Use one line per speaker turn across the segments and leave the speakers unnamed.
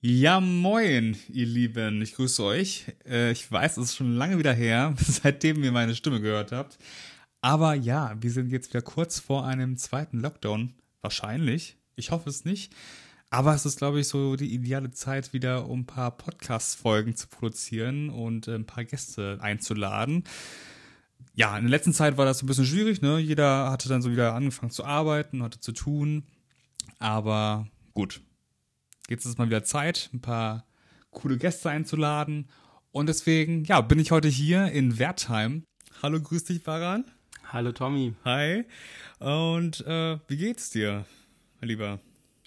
Ja, moin, ihr Lieben. Ich grüße euch. Äh, ich weiß, es ist schon lange wieder her, seitdem ihr meine Stimme gehört habt. Aber ja, wir sind jetzt wieder kurz vor einem zweiten Lockdown. Wahrscheinlich. Ich hoffe es nicht. Aber es ist, glaube ich, so die ideale Zeit, wieder um ein paar Podcast-Folgen zu produzieren und äh, ein paar Gäste einzuladen. Ja, in der letzten Zeit war das ein bisschen schwierig, ne? Jeder hatte dann so wieder angefangen zu arbeiten, hatte zu tun. Aber gut, jetzt ist mal wieder Zeit, ein paar coole Gäste einzuladen. Und deswegen, ja, bin ich heute hier in Wertheim. Hallo, grüß dich, Baran.
Hallo, Tommy.
Hi. Und äh, wie geht's dir, mein Lieber?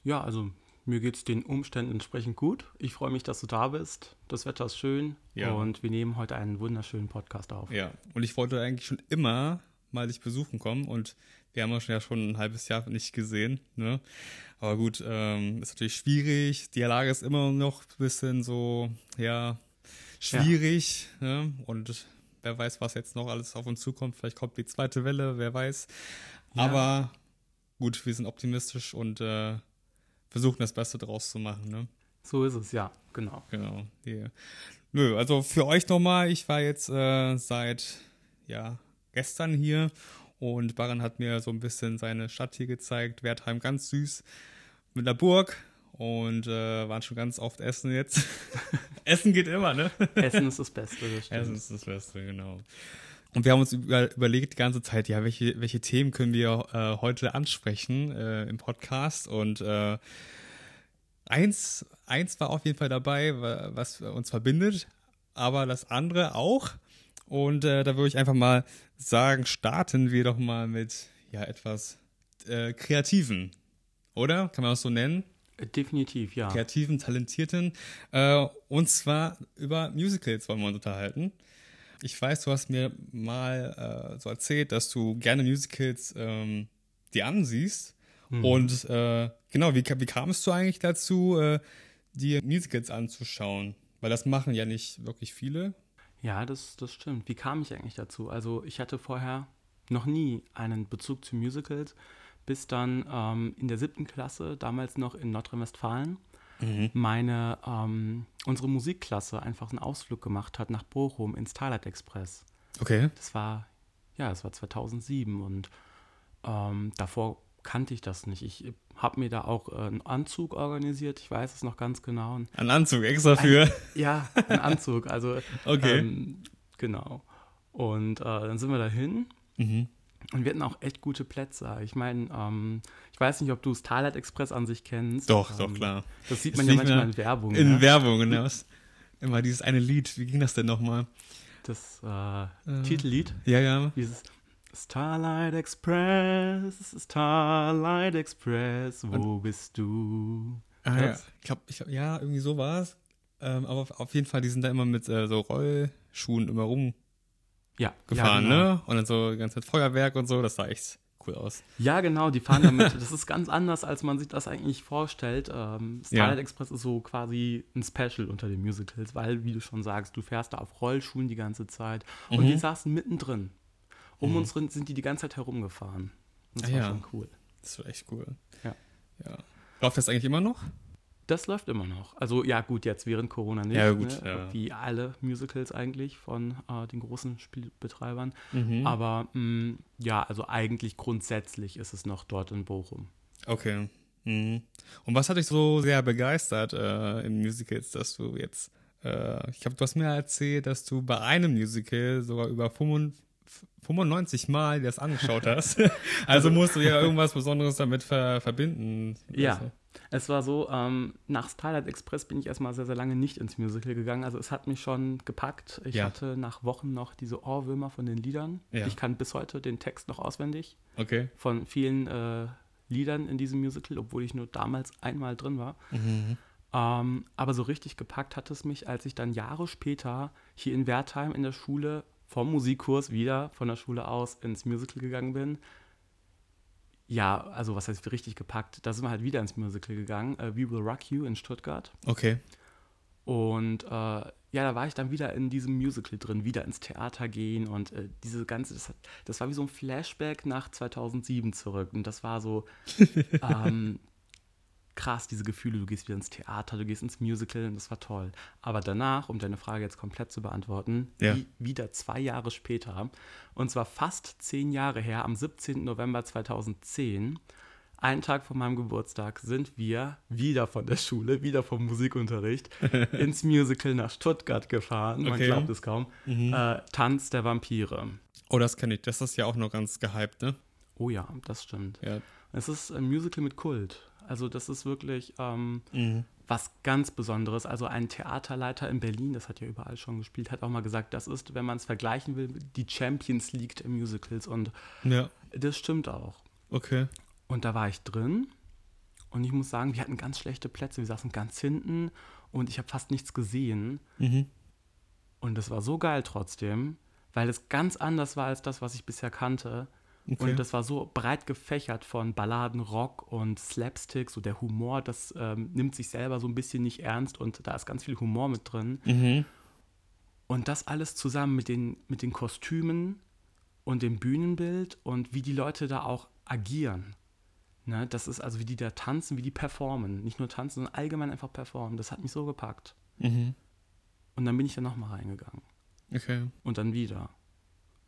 Ja, also mir geht's den Umständen entsprechend gut. Ich freue mich, dass du da bist. Das Wetter ist schön
Ja.
und wir nehmen heute einen wunderschönen Podcast auf.
Ja, und ich wollte eigentlich schon immer mal dich besuchen kommen und wir haben uns ja schon ein halbes Jahr nicht gesehen, ne? Aber gut, ähm, ist natürlich schwierig. Die Lage ist immer noch ein bisschen so, ja, schwierig, ne? Und wer weiß, was jetzt noch alles auf uns zukommt. Vielleicht kommt die zweite Welle, wer weiß.
Ja.
Aber gut, wir sind optimistisch und äh, versuchen das Beste draus zu machen, ne?
So ist es, ja, genau.
Genau. Die, nö, also für euch nochmal, ich war jetzt äh, seit ja, gestern hier und Baran hat mir so ein bisschen seine Stadt hier gezeigt. Wertheim ganz süß mit einer Burg und äh, waren schon ganz oft essen jetzt. essen geht immer, ne?
Essen ist das Beste, das stimmt.
Essen ist das Beste, genau. Und wir haben uns über, überlegt die ganze Zeit, ja, welche, welche Themen können wir äh, heute ansprechen äh, im Podcast und äh, eins, eins war auf jeden Fall dabei, wa- was uns verbindet, aber das andere auch. Und äh, da würde ich einfach mal sagen, starten wir doch mal mit ja etwas äh, Kreativen, oder? Kann man das so nennen?
Äh, Definitiv, ja.
kreativen, talentierten. Äh, und zwar über Musicals wollen wir uns unterhalten. Ich weiß, du hast mir mal äh, so erzählt, dass du gerne Musicals ähm, dir ansiehst. Und äh, genau, wie, wie kamst du eigentlich dazu, dir Musicals anzuschauen? Weil das machen ja nicht wirklich viele.
Ja, das, das stimmt. Wie kam ich eigentlich dazu? Also ich hatte vorher noch nie einen Bezug zu Musicals, bis dann ähm, in der siebten Klasse, damals noch in Nordrhein-Westfalen, meine, ähm, unsere Musikklasse einfach einen Ausflug gemacht hat nach Bochum ins Starlight Express.
Okay.
Das war, ja, das war 2007 und ähm, davor kannte ich das nicht. Ich habe mir da auch äh, einen Anzug organisiert, ich weiß es noch ganz genau.
Ein Anzug extra für.
ja, ein Anzug, also
Okay.
ähm, genau. Und äh, dann sind wir dahin
Mhm.
und wir hatten auch echt gute Plätze. Ich meine, ähm, ich weiß nicht, ob du Starlight Express an sich kennst.
Doch,
ähm,
doch, klar.
Das sieht
Das
man ja
lief
manchmal in Werbung.
In
ne?
Werbung, genau. Immer dieses eine Lied. Wie ging das denn nochmal?
Das äh, Titellied.
Ja, ja.
Dieses Starlight Express, Starlight Express, wo bist du?
Ah, ja. Ich glaube, glaub, ja, irgendwie so war es. Ähm, aber auf- auf jeden Fall, die sind da immer mit äh, so Rollschuhen immer rumgefahren,
Ja, ja, genau.
ne? Und dann so die ganze Zeit Feuerwerk und so, das sah echt cool aus.
Ja, genau, die fahren damit. Das ist ganz anders, als man sich das eigentlich vorstellt. Ähm, Starlight
Ja.
Express ist so quasi ein Special unter den Musicals, weil, wie du schon sagst, du fährst da auf Rollschuhen die ganze Zeit. Und
Mhm.
wir saßen mittendrin. Um uns drin sind die die ganze Zeit herumgefahren. Das
Ah,
war
ja.
schon cool.
Das war echt cool.
Ja.
ja. Läuft das eigentlich immer noch?
Das läuft immer noch. Also ja, gut, jetzt während Corona nicht.
Ja, gut,
ne?
ja.
Wie alle Musicals eigentlich von äh, den großen Spielbetreibern.
Mhm.
Aber mh, ja, also eigentlich grundsätzlich ist es noch dort in Bochum.
Okay. Mhm. Und was hat dich so sehr begeistert äh, in Musicals, dass du jetzt, äh, ich glaube, du hast mir erzählt, dass du bei einem Musical sogar über 95 95 Mal dir das angeschaut hast. also musst du ja irgendwas Besonderes damit ver verbinden.
Ja,
Also,
es war so, ähm, nach Starlight Express bin ich erstmal sehr, sehr lange nicht ins Musical gegangen. Also es hat mich schon gepackt. Ich
Ja.
hatte nach Wochen noch diese Ohrwürmer von den Liedern.
Ja.
Ich kann bis heute den Text noch auswendig
okay.
von vielen äh, Liedern in diesem Musical, obwohl ich nur damals einmal drin war.
Mhm.
Ähm, aber so richtig gepackt hat es mich, als ich dann Jahre später hier in Wertheim in der Schule vom Musikkurs wieder von der Schule aus ins Musical gegangen bin. Ja, also was heißt richtig gepackt? Da sind wir halt wieder ins Musical gegangen, äh, We Will Rock You in Stuttgart.
Okay.
Und äh, ja, da war ich dann wieder in diesem Musical drin, wieder ins Theater gehen und äh, diese ganze, das, hat, das war wie so ein Flashback nach 2007 zurück. Und das war so, ähm, krass, diese Gefühle, du gehst wieder ins Theater, du gehst ins Musical und das war toll. Aber danach, um deine Frage jetzt komplett zu beantworten,
Ja.
wie, wieder zwei Jahre später, und zwar fast zehn Jahre her, am 17. November 2010, einen Tag vor meinem Geburtstag, sind wir wieder von der Schule, wieder vom Musikunterricht, ins Musical nach Stuttgart gefahren. Man
Okay.
glaubt es kaum. Äh, Tanz der Vampire.
Oh, das kenne ich. Das ist ja auch noch ganz gehypt, ne?
Oh ja, das stimmt.
Ja.
Es ist ein Musical mit Kult. Also das ist wirklich ähm,
Mhm.
was ganz Besonderes. Also ein Theaterleiter in Berlin, das hat ja überall schon gespielt, hat auch mal gesagt, das ist, wenn man es vergleichen will, die Champions League der Musicals. Und
Ja.
das stimmt auch.
Okay.
Und da war ich drin und ich muss sagen, wir hatten ganz schlechte Plätze. Wir saßen ganz hinten und ich habe fast nichts gesehen.
Mhm.
Und das war so geil trotzdem, weil es ganz anders war als das, was ich bisher kannte.
Okay.
Und das war so breit gefächert von Balladen, Rock und Slapstick, so der Humor, das ähm, nimmt sich selber so ein bisschen nicht ernst und da ist ganz viel Humor mit drin.
Mhm.
Und das alles zusammen mit den, mit den Kostümen und dem Bühnenbild und wie die Leute da auch agieren. Ne, das ist also, wie die da tanzen, wie die performen. Nicht nur tanzen, sondern allgemein einfach performen. Das hat mich so gepackt.
Mhm.
Und dann bin ich da nochmal reingegangen.
Okay.
Und dann wieder.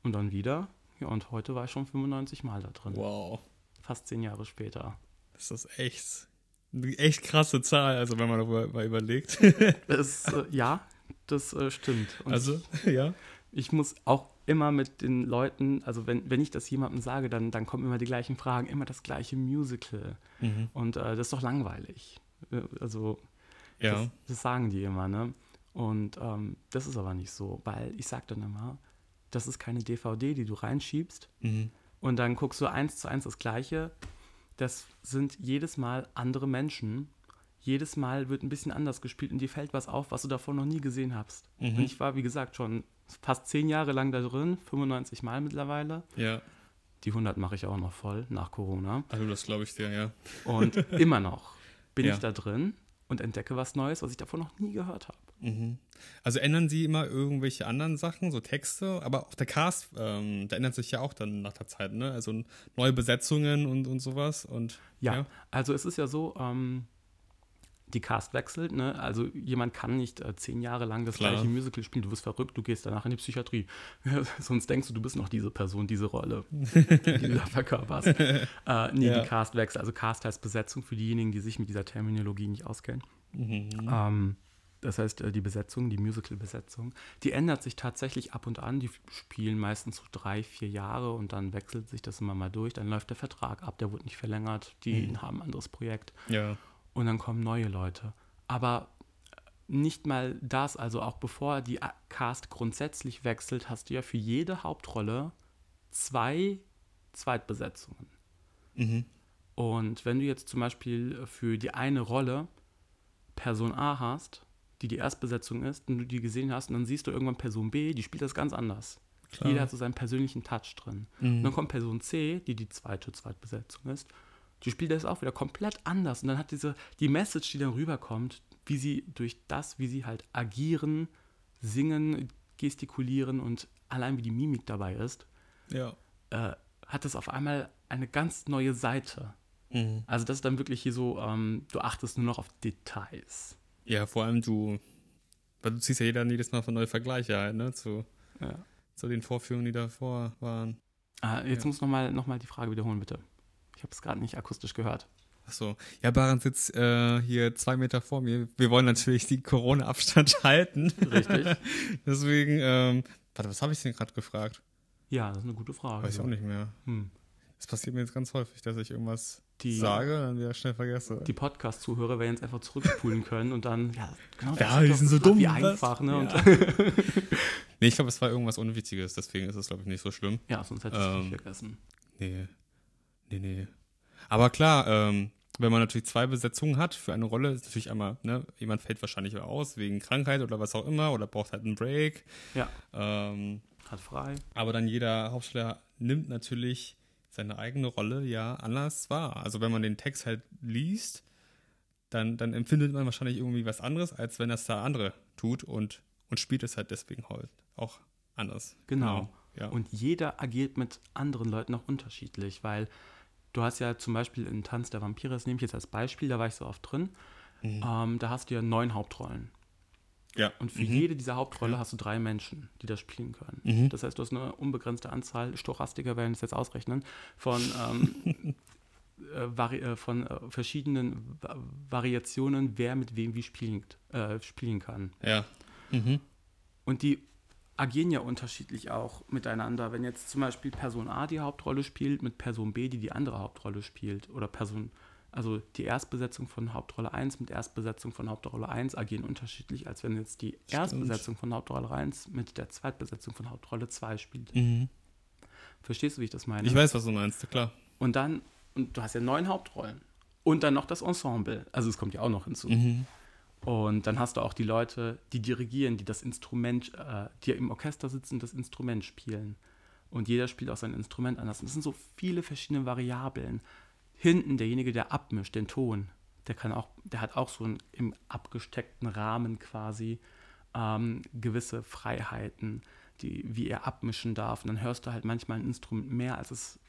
Und dann wieder. Ja, und heute war ich schon 95 Mal da drin.
Wow.
Fast zehn Jahre später.
Das ist echt eine echt krasse Zahl, also wenn man darüber mal überlegt.
Das, äh, ja, das äh, stimmt. Und
also, ja.
ich muss auch immer mit den Leuten, also wenn, wenn ich das jemandem sage, dann, dann kommen immer die gleichen Fragen, immer das gleiche Musical.
Mhm.
Und äh, das ist doch langweilig. Äh, Also,
Ja.
das, das sagen die immer, ne? Und ähm, das ist aber nicht so, weil ich sage dann immer, das ist keine DVD, die du reinschiebst
Mhm.
und dann guckst du eins zu eins das Gleiche. Das sind jedes Mal andere Menschen. Jedes Mal wird ein bisschen anders gespielt und dir fällt was auf, was du davor noch nie gesehen hast.
Mhm.
Und ich war, wie gesagt, schon fast zehn Jahre lang da drin, 95 Mal mittlerweile.
Ja.
Die 100 mache ich auch noch voll nach Corona.
Also das glaube ich dir, ja.
Und immer noch bin
Ja.
ich da drin und entdecke was Neues, was ich davor noch nie gehört habe.
Mhm. Also ändern Sie immer irgendwelche anderen Sachen, so Texte, aber auch der Cast, ähm, der ändert sich ja auch dann nach der Zeit, ne? Also neue Besetzungen und, und sowas und
Ja, also es ist ja so, ähm, die Cast wechselt, ne? Also jemand kann nicht äh, zehn Jahre lang das
Klar.
gleiche Musical spielen. Du wirst verrückt, du gehst danach in die Psychiatrie. Sonst denkst du, du bist noch diese Person, diese Rolle, die du da verkörperst. Äh, nee,
Ja.
die Cast wechselt. Also Cast heißt Besetzung für diejenigen, die sich mit dieser Terminologie nicht auskennen.
Mhm.
Ähm, das heißt, äh, die Besetzung, die Musical-Besetzung, die ändert sich tatsächlich ab und an. Die spielen meistens so drei, vier Jahre und dann wechselt sich das immer mal durch. Dann läuft der Vertrag ab, der wurde nicht verlängert. Die
Mhm.
haben ein anderes Projekt
ja.
und dann kommen neue Leute. Aber nicht mal das, also auch bevor die A- Cast grundsätzlich wechselt, hast du ja für jede Hauptrolle zwei Zweitbesetzungen.
Mhm.
Und wenn du jetzt zum Beispiel für die eine Rolle Person A hast, die die Erstbesetzung ist, und du die gesehen hast, und dann siehst du irgendwann Person B, die spielt das ganz anders.
Klar.
Jeder hat so seinen persönlichen Touch drin.
Mhm.
Und dann kommt Person C, die die zweite Zweitbesetzung ist, die spielt das auch wieder komplett anders. Und dann hat diese, die Message, die dann rüberkommt, wie sie durch das, wie sie halt agieren, singen, gestikulieren und allein wie die Mimik dabei ist,
Ja.
äh, hat das auf einmal eine ganz neue Seite.
Mhm.
Also das ist dann wirklich hier so, ähm, du achtest nur noch auf Details.
Ja, vor allem du, weil du ziehst ja jeder jedes Mal von neue Vergleiche halt, ne? Zu,
Ja.
zu den Vorführungen, die davor waren.
Ah, jetzt
Ja.
muss nochmal noch mal die Frage wiederholen, bitte. Ich habe es gerade nicht akustisch gehört.
Achso. Ja, Baran sitzt äh, hier zwei Meter vor mir. Wir wollen natürlich die Corona-Abstand halten.
Richtig.
Deswegen, ähm, warte, was habe ich denn gerade gefragt?
Ja, das ist eine gute Frage.
Weiß ich auch nicht mehr.
Hm.
Es passiert mir jetzt ganz häufig, dass ich irgendwas
Die-
sage, dann wieder schnell vergesse.
Die Podcast-Zuhörer werden jetzt einfach zurückspulen können und dann, ja, genau,
Ja, die sind so dumm,
Wie einfach, ne?
Ja. Nee, ich glaube, es war irgendwas Unwichtiges, deswegen ist es, glaube ich, nicht so schlimm.
ja, sonst hättest du es
Ähm,
nicht vergessen.
Nee. Nee, nee. Aber klar, ähm, wenn man natürlich zwei Besetzungen hat für eine Rolle, ist natürlich einmal, ne, jemand fällt wahrscheinlich aus wegen Krankheit oder was auch immer oder braucht halt einen Break.
Ja,
Ähm,
hat frei.
aber dann jeder Hauptsteller nimmt natürlich seine eigene Rolle ja anders wahr. Also wenn man den Text halt liest, dann, dann empfindet man wahrscheinlich irgendwie was anderes, als wenn das der andere tut und, und spielt es halt deswegen halt auch anders.
Genau.
Ja.
Und jeder agiert mit anderen Leuten auch unterschiedlich, weil du hast ja zum Beispiel in Tanz der Vampire, das nehme ich jetzt als Beispiel, da war ich so oft drin, ähm, da hast du ja neun Hauptrollen.
Ja.
Und für
Mhm.
jede dieser Hauptrolle hast du drei Menschen, die das spielen können.
Mhm.
Das heißt, du hast eine unbegrenzte Anzahl, Stochastiker werden es jetzt ausrechnen, von, ähm, äh, vari äh, von äh, verschiedenen Va Variationen, wer mit wem wie spielen, äh, spielen kann.
Ja. Mhm.
Und die agieren ja unterschiedlich auch miteinander. Wenn jetzt zum Beispiel Person A die Hauptrolle spielt mit Person B, die die andere Hauptrolle spielt, oder Person, also die Erstbesetzung von Hauptrolle 1 mit Erstbesetzung von Hauptrolle 1 agieren unterschiedlich, als wenn jetzt die Erstbesetzung von Hauptrolle 1 mit der Zweitbesetzung von Hauptrolle 2 spielt.
Mhm.
Verstehst du, wie ich das meine?
Ich weiß, was du meinst, klar.
Und dann, und du hast ja neun Hauptrollen. Und dann noch das Ensemble. Also es kommt ja auch noch hinzu.
Mhm.
Und dann hast du auch die Leute, die dirigieren, die das Instrument, äh, die im Orchester sitzen, das Instrument spielen. Und jeder spielt auch sein Instrument anders. Und es sind so viele verschiedene Variablen. Hinten derjenige, der abmischt, den Ton, der kann auch, der hat auch so einen im abgesteckten Rahmen quasi ähm, gewisse Freiheiten, die, wie er abmischen darf. Und dann hörst du halt manchmal ein Instrument mehr, als es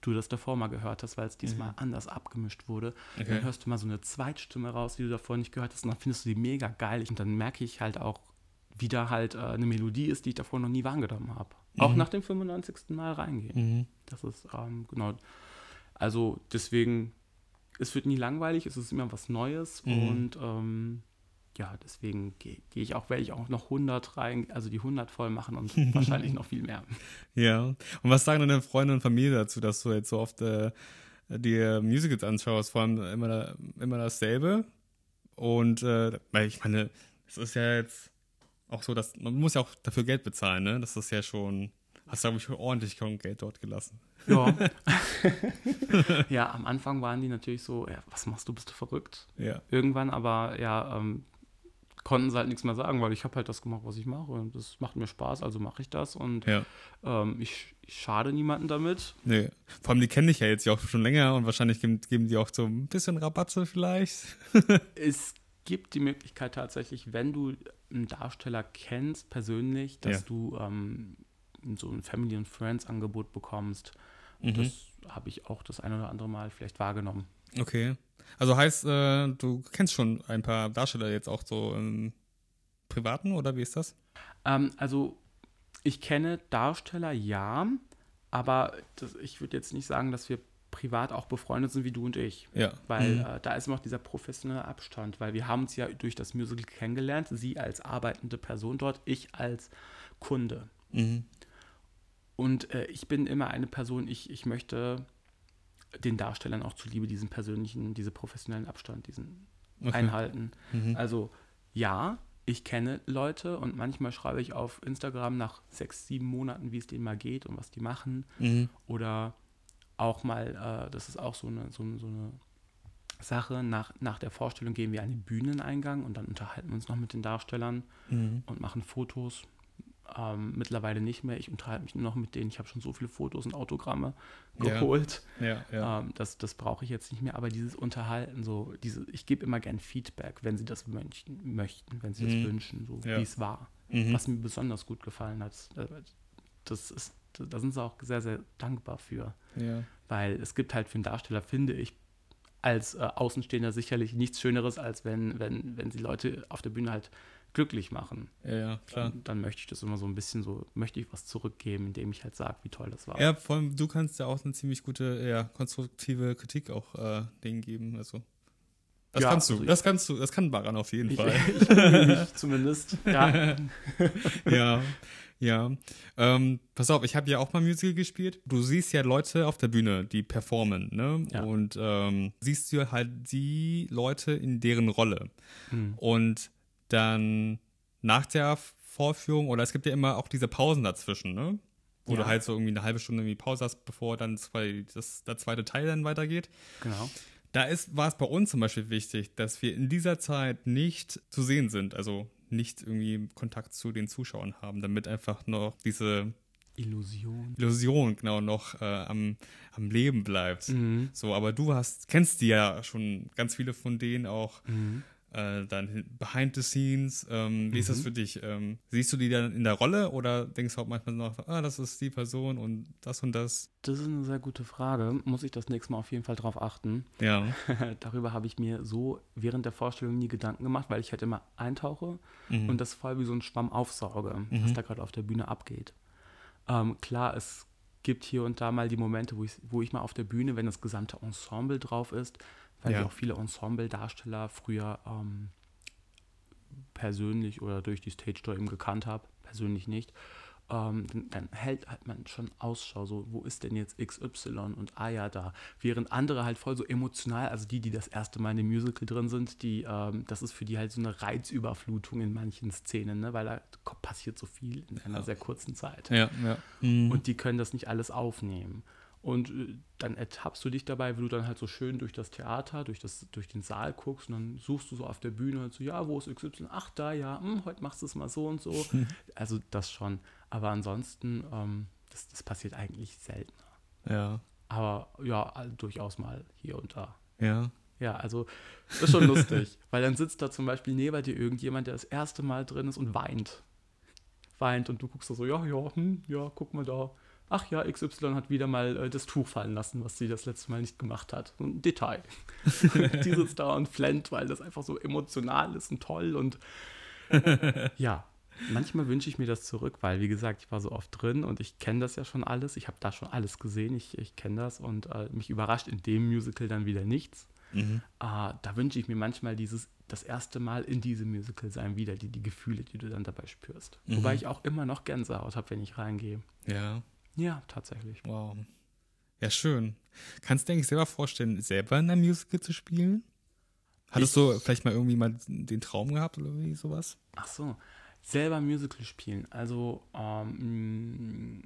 du das davor mal gehört hast, weil es diesmal anders abgemischt wurde.
Okay.
Dann hörst du mal so eine Zweitstimme raus, die du davor nicht gehört hast, und dann findest du die mega geil. Und dann merke ich halt auch, wie da halt äh, eine Melodie ist, die ich davor noch nie wahrgenommen habe. Auch
Mhm.
nach dem 95. Mal reingehen.
Mhm.
Das ist, ähm, genau. Also deswegen, es wird nie langweilig, es ist immer was Neues
Mhm.
und ähm, ja, deswegen gehe geh ich auch, werde ich auch noch 100 rein, also die 100 voll machen und wahrscheinlich noch viel mehr.
Ja. Und was sagen deine Freunde und Familie dazu, dass du jetzt so oft äh, dir Musicals anschaust? Vor allem immer, immer dasselbe. Und äh, weil ich meine, es ist ja jetzt auch so, dass man muss ja auch dafür Geld bezahlen, ne? Das ist ja schon, hast du, glaube ich, ordentlich Geld dort gelassen.
Ja. ja, am Anfang waren die natürlich so, ja, was machst du, bist du verrückt?
Ja.
Irgendwann aber, ja, ähm, konnten sie halt nichts mehr sagen, weil ich habe halt das gemacht, was ich mache und das macht mir Spaß, also mache ich das und
Ja.
ähm, ich, ich schade niemanden damit.
Nee. Vor allem, die kenne ich ja jetzt ja auch schon länger und wahrscheinlich geben, geben die auch so ein bisschen Rabatte vielleicht.
Es gibt die Möglichkeit tatsächlich, wenn du einen Darsteller kennst, persönlich, dass
Ja.
du ähm, so ein Family and Friends Angebot bekommst.
Mhm.
Das habe ich auch das ein oder andere Mal vielleicht wahrgenommen.
Okay. Also heißt, äh, du kennst schon ein paar Darsteller jetzt auch so im Privaten oder wie ist das?
Ähm, also ich kenne Darsteller, ja, aber das, ich würde jetzt nicht sagen, dass wir privat auch befreundet sind wie du und ich.
Ja.
Weil
Mhm.
äh, da ist immer noch dieser professionelle Abstand, weil wir haben uns ja durch das Musical kennengelernt, sie als arbeitende Person dort, ich als Kunde.
Mhm.
Und äh, ich bin immer eine Person, ich, ich möchte den Darstellern auch zuliebe diesen persönlichen, diese professionellen Abstand, diesen
Okay.
einhalten.
Mhm.
Also ja, ich kenne Leute und manchmal schreibe ich auf Instagram nach sechs, sieben Monaten, wie es denen mal geht und was die machen.
Mhm.
Oder auch mal, äh, das ist auch so eine, so, so eine Sache, nach, nach der Vorstellung gehen wir an den Bühneneingang und dann unterhalten wir uns noch mit den Darstellern
Mhm.
und machen Fotos. Ähm, mittlerweile nicht mehr. Ich unterhalte mich nur noch mit denen. Ich habe schon so viele Fotos und Autogramme
Ja.
geholt.
Ja, ja.
Ähm, das das brauche ich jetzt nicht mehr. Aber dieses Unterhalten, so diese, ich gebe immer gern Feedback, wenn sie das möchten, möchten wenn sie
Mhm.
das wünschen, so
Ja.
wie es war.
Mhm.
Was mir besonders gut gefallen hat. Äh, Das ist, da sind sie auch sehr, sehr dankbar für.
ja.
Weil es gibt halt für einen Darsteller, finde ich, als äh, Außenstehender sicherlich nichts Schöneres, als wenn, wenn, wenn sie Leute auf der Bühne halt glücklich machen.
Ja, ja, klar.
Dann, dann möchte ich das immer so ein bisschen so, möchte ich was zurückgeben, indem ich halt sage, wie toll das war.
Ja, vor allem du kannst ja auch eine ziemlich gute, ja, konstruktive Kritik auch äh, denen geben. Also. Das
Ja,
kannst du,
also ich-
das kannst du, das kann Baran auf jeden
Ich,
Fall.
ich mich zumindest. Ja.
ja, ja. Ähm, pass auf, ich habe ja auch mal Musical gespielt. Du siehst ja Leute auf der Bühne, die performen, ne?
Ja.
Und ähm, siehst du halt die Leute in deren Rolle.
Hm.
Und dann nach der Vorführung, oder es gibt ja immer auch diese Pausen dazwischen, ne? Wo
Ja.
du halt so irgendwie eine halbe Stunde irgendwie Pause hast, bevor dann zwei, das, der zweite Teil dann weitergeht.
Genau.
Da ist, war es bei uns zum Beispiel wichtig, dass wir in dieser Zeit nicht zu sehen sind, also nicht irgendwie Kontakt zu den Zuschauern haben, damit einfach noch diese
Illusion.
Illusion genau noch äh, am, am Leben bleibt.
Mhm.
So, aber du hast, kennst die ja schon ganz viele von denen auch.
Mhm.
Äh, dann Behind the Scenes. Ähm, wie
Mhm.
ist das für dich? Ähm, siehst du die dann in der Rolle oder denkst du auch manchmal noch, ah, das ist die Person und das und das?
Das ist eine sehr gute Frage. Muss ich das nächste Mal auf jeden Fall drauf achten.
Ja.
Darüber habe ich mir so während der Vorstellung nie Gedanken gemacht, weil ich halt immer eintauche
Mhm.
und das voll wie so ein Schwamm aufsauge, was da gerade auf der Bühne abgeht. Ähm, klar, es gibt hier und da mal die Momente, wo ich, wo ich mal auf der Bühne, wenn das gesamte Ensemble drauf ist, weil
Ja.
ich auch viele Ensemble-Darsteller früher ähm, persönlich oder durch die Stage Door eben gekannt habe, persönlich nicht, ähm, dann, dann hält halt man schon Ausschau, so wo ist denn jetzt XY und ah ja da, während andere halt voll so emotional, also die, die das erste Mal in dem Musical drin sind, die, ähm, das ist für die halt so eine Reizüberflutung in manchen Szenen, ne, weil da passiert so viel in einer sehr kurzen Zeit.
Ja, ja. Mhm.
Und die können das nicht alles aufnehmen. Und äh, dann ertappst du dich dabei, wie du dann halt so schön durch das Theater, durch, das, durch den Saal guckst und dann suchst du so auf der Bühne halt so, ja, wo ist XY? Ach, da, ja, hm, heute machst du es mal so und so. also das schon. Aber ansonsten, ähm, das, das passiert eigentlich seltener.
ja.
Aber ja, durchaus mal hier und da.
Ja.
Ja, also ist schon lustig, weil dann sitzt da zum Beispiel neben dir irgendjemand, der das erste Mal drin ist und weint. Weint und du guckst da so, ja, ja, hm, ja, guck mal da. Ach ja, XY hat wieder mal äh, das Tuch fallen lassen, was sie das letzte Mal nicht gemacht hat. So ein Detail. die sitzt da und flennt, weil das einfach so emotional ist und toll und ja. Manchmal wünsche ich mir das zurück, weil, wie gesagt, ich war so oft drin und ich kenne das ja schon alles. Ich habe da schon alles gesehen, ich, ich kenne das und äh, mich überrascht in dem Musical dann wieder nichts.
Mhm.
Ah, da wünsche ich mir manchmal dieses, das erste Mal in diesem Musical sein wieder, die, die Gefühle, die du dann dabei spürst.
Mhm.
Wobei ich auch immer noch Gänsehaut habe, wenn ich reingehe.
Ja.
Ja, tatsächlich.
Wow. Ja, schön. Kannst du dir eigentlich selber vorstellen, selber in einem Musical zu spielen? Hattest
Ich-
du vielleicht mal irgendwie mal den Traum gehabt oder irgendwie sowas?
Ach so, selber Musical spielen. Also, ähm,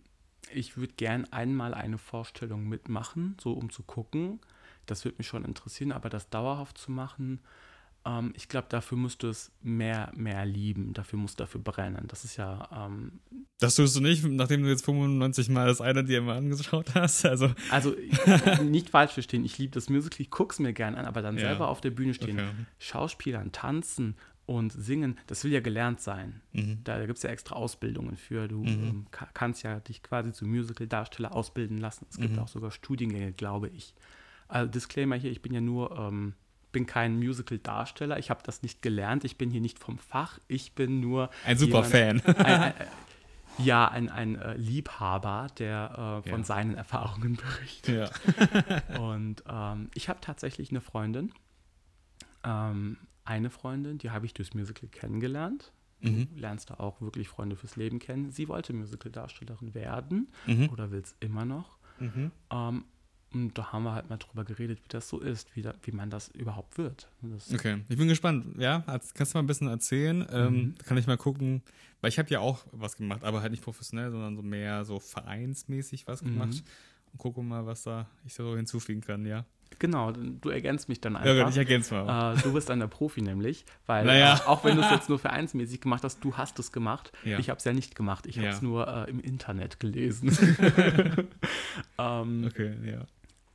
ich würde gern einmal eine Vorstellung mitmachen, so um zu gucken. Das würde mich schon interessieren, aber das dauerhaft zu machen, ähm, ich glaube, dafür musst du es mehr, mehr lieben. Dafür musst du dafür brennen. Das ist ja, ähm,
Das tust du nicht, nachdem du jetzt 95 Mal das eine dir mal angeschaut hast. Also,
Also nicht falsch verstehen, ich liebe das Musical, ich gucke es mir gern an, aber dann
Ja.
selber auf der Bühne stehen,
Okay.
Schauspielern, tanzen und singen, das will ja gelernt sein.
Mhm.
Da, gibt es ja extra Ausbildungen für. Du ähm, ka kannst ja dich quasi zum Musical-Darsteller ausbilden lassen. Es gibt
Mhm.
auch sogar Studiengänge, glaube ich. Also Disclaimer hier, ich bin ja nur, ähm, bin kein Musical-Darsteller, ich habe das nicht gelernt, ich bin hier nicht vom Fach, ich bin nur
ein super
jemand-
Fan.
ein, ein, ja, ein, ein äh, Liebhaber, der äh, von
Ja.
seinen Erfahrungen berichtet.
ja.
Und ähm, ich habe tatsächlich eine Freundin, ähm, eine Freundin, die habe ich durchs Musical kennengelernt.
Mhm.
Du lernst da auch wirklich Freunde fürs Leben kennen. Sie wollte Musical-Darstellerin werden
Mhm.
oder will es immer noch.
Mhm.
Ähm, und da haben wir halt mal drüber geredet, wie das so ist, wie, da, wie man das überhaupt wird. Das,
Okay, ich bin gespannt. Ja, Erz- kannst du mal ein bisschen erzählen? Ähm,
Mhm.
kann ich mal gucken, weil ich habe ja auch was gemacht, aber halt nicht professionell, sondern so mehr so vereinsmäßig was
Mhm.
gemacht. Und gucke mal, was da ich so hinzufügen kann, ja.
Genau, du ergänzt mich dann
Ja,
einfach.
gut, ich ergänze mal.
Äh, du bist dann der Profi nämlich, weil
Naja.
äh, auch wenn du es jetzt nur vereinsmäßig gemacht hast, du hast es gemacht.
Ja.
Ich habe es ja nicht gemacht, ich habe
Ja.
es nur äh, im Internet gelesen. ähm,
Okay, ja.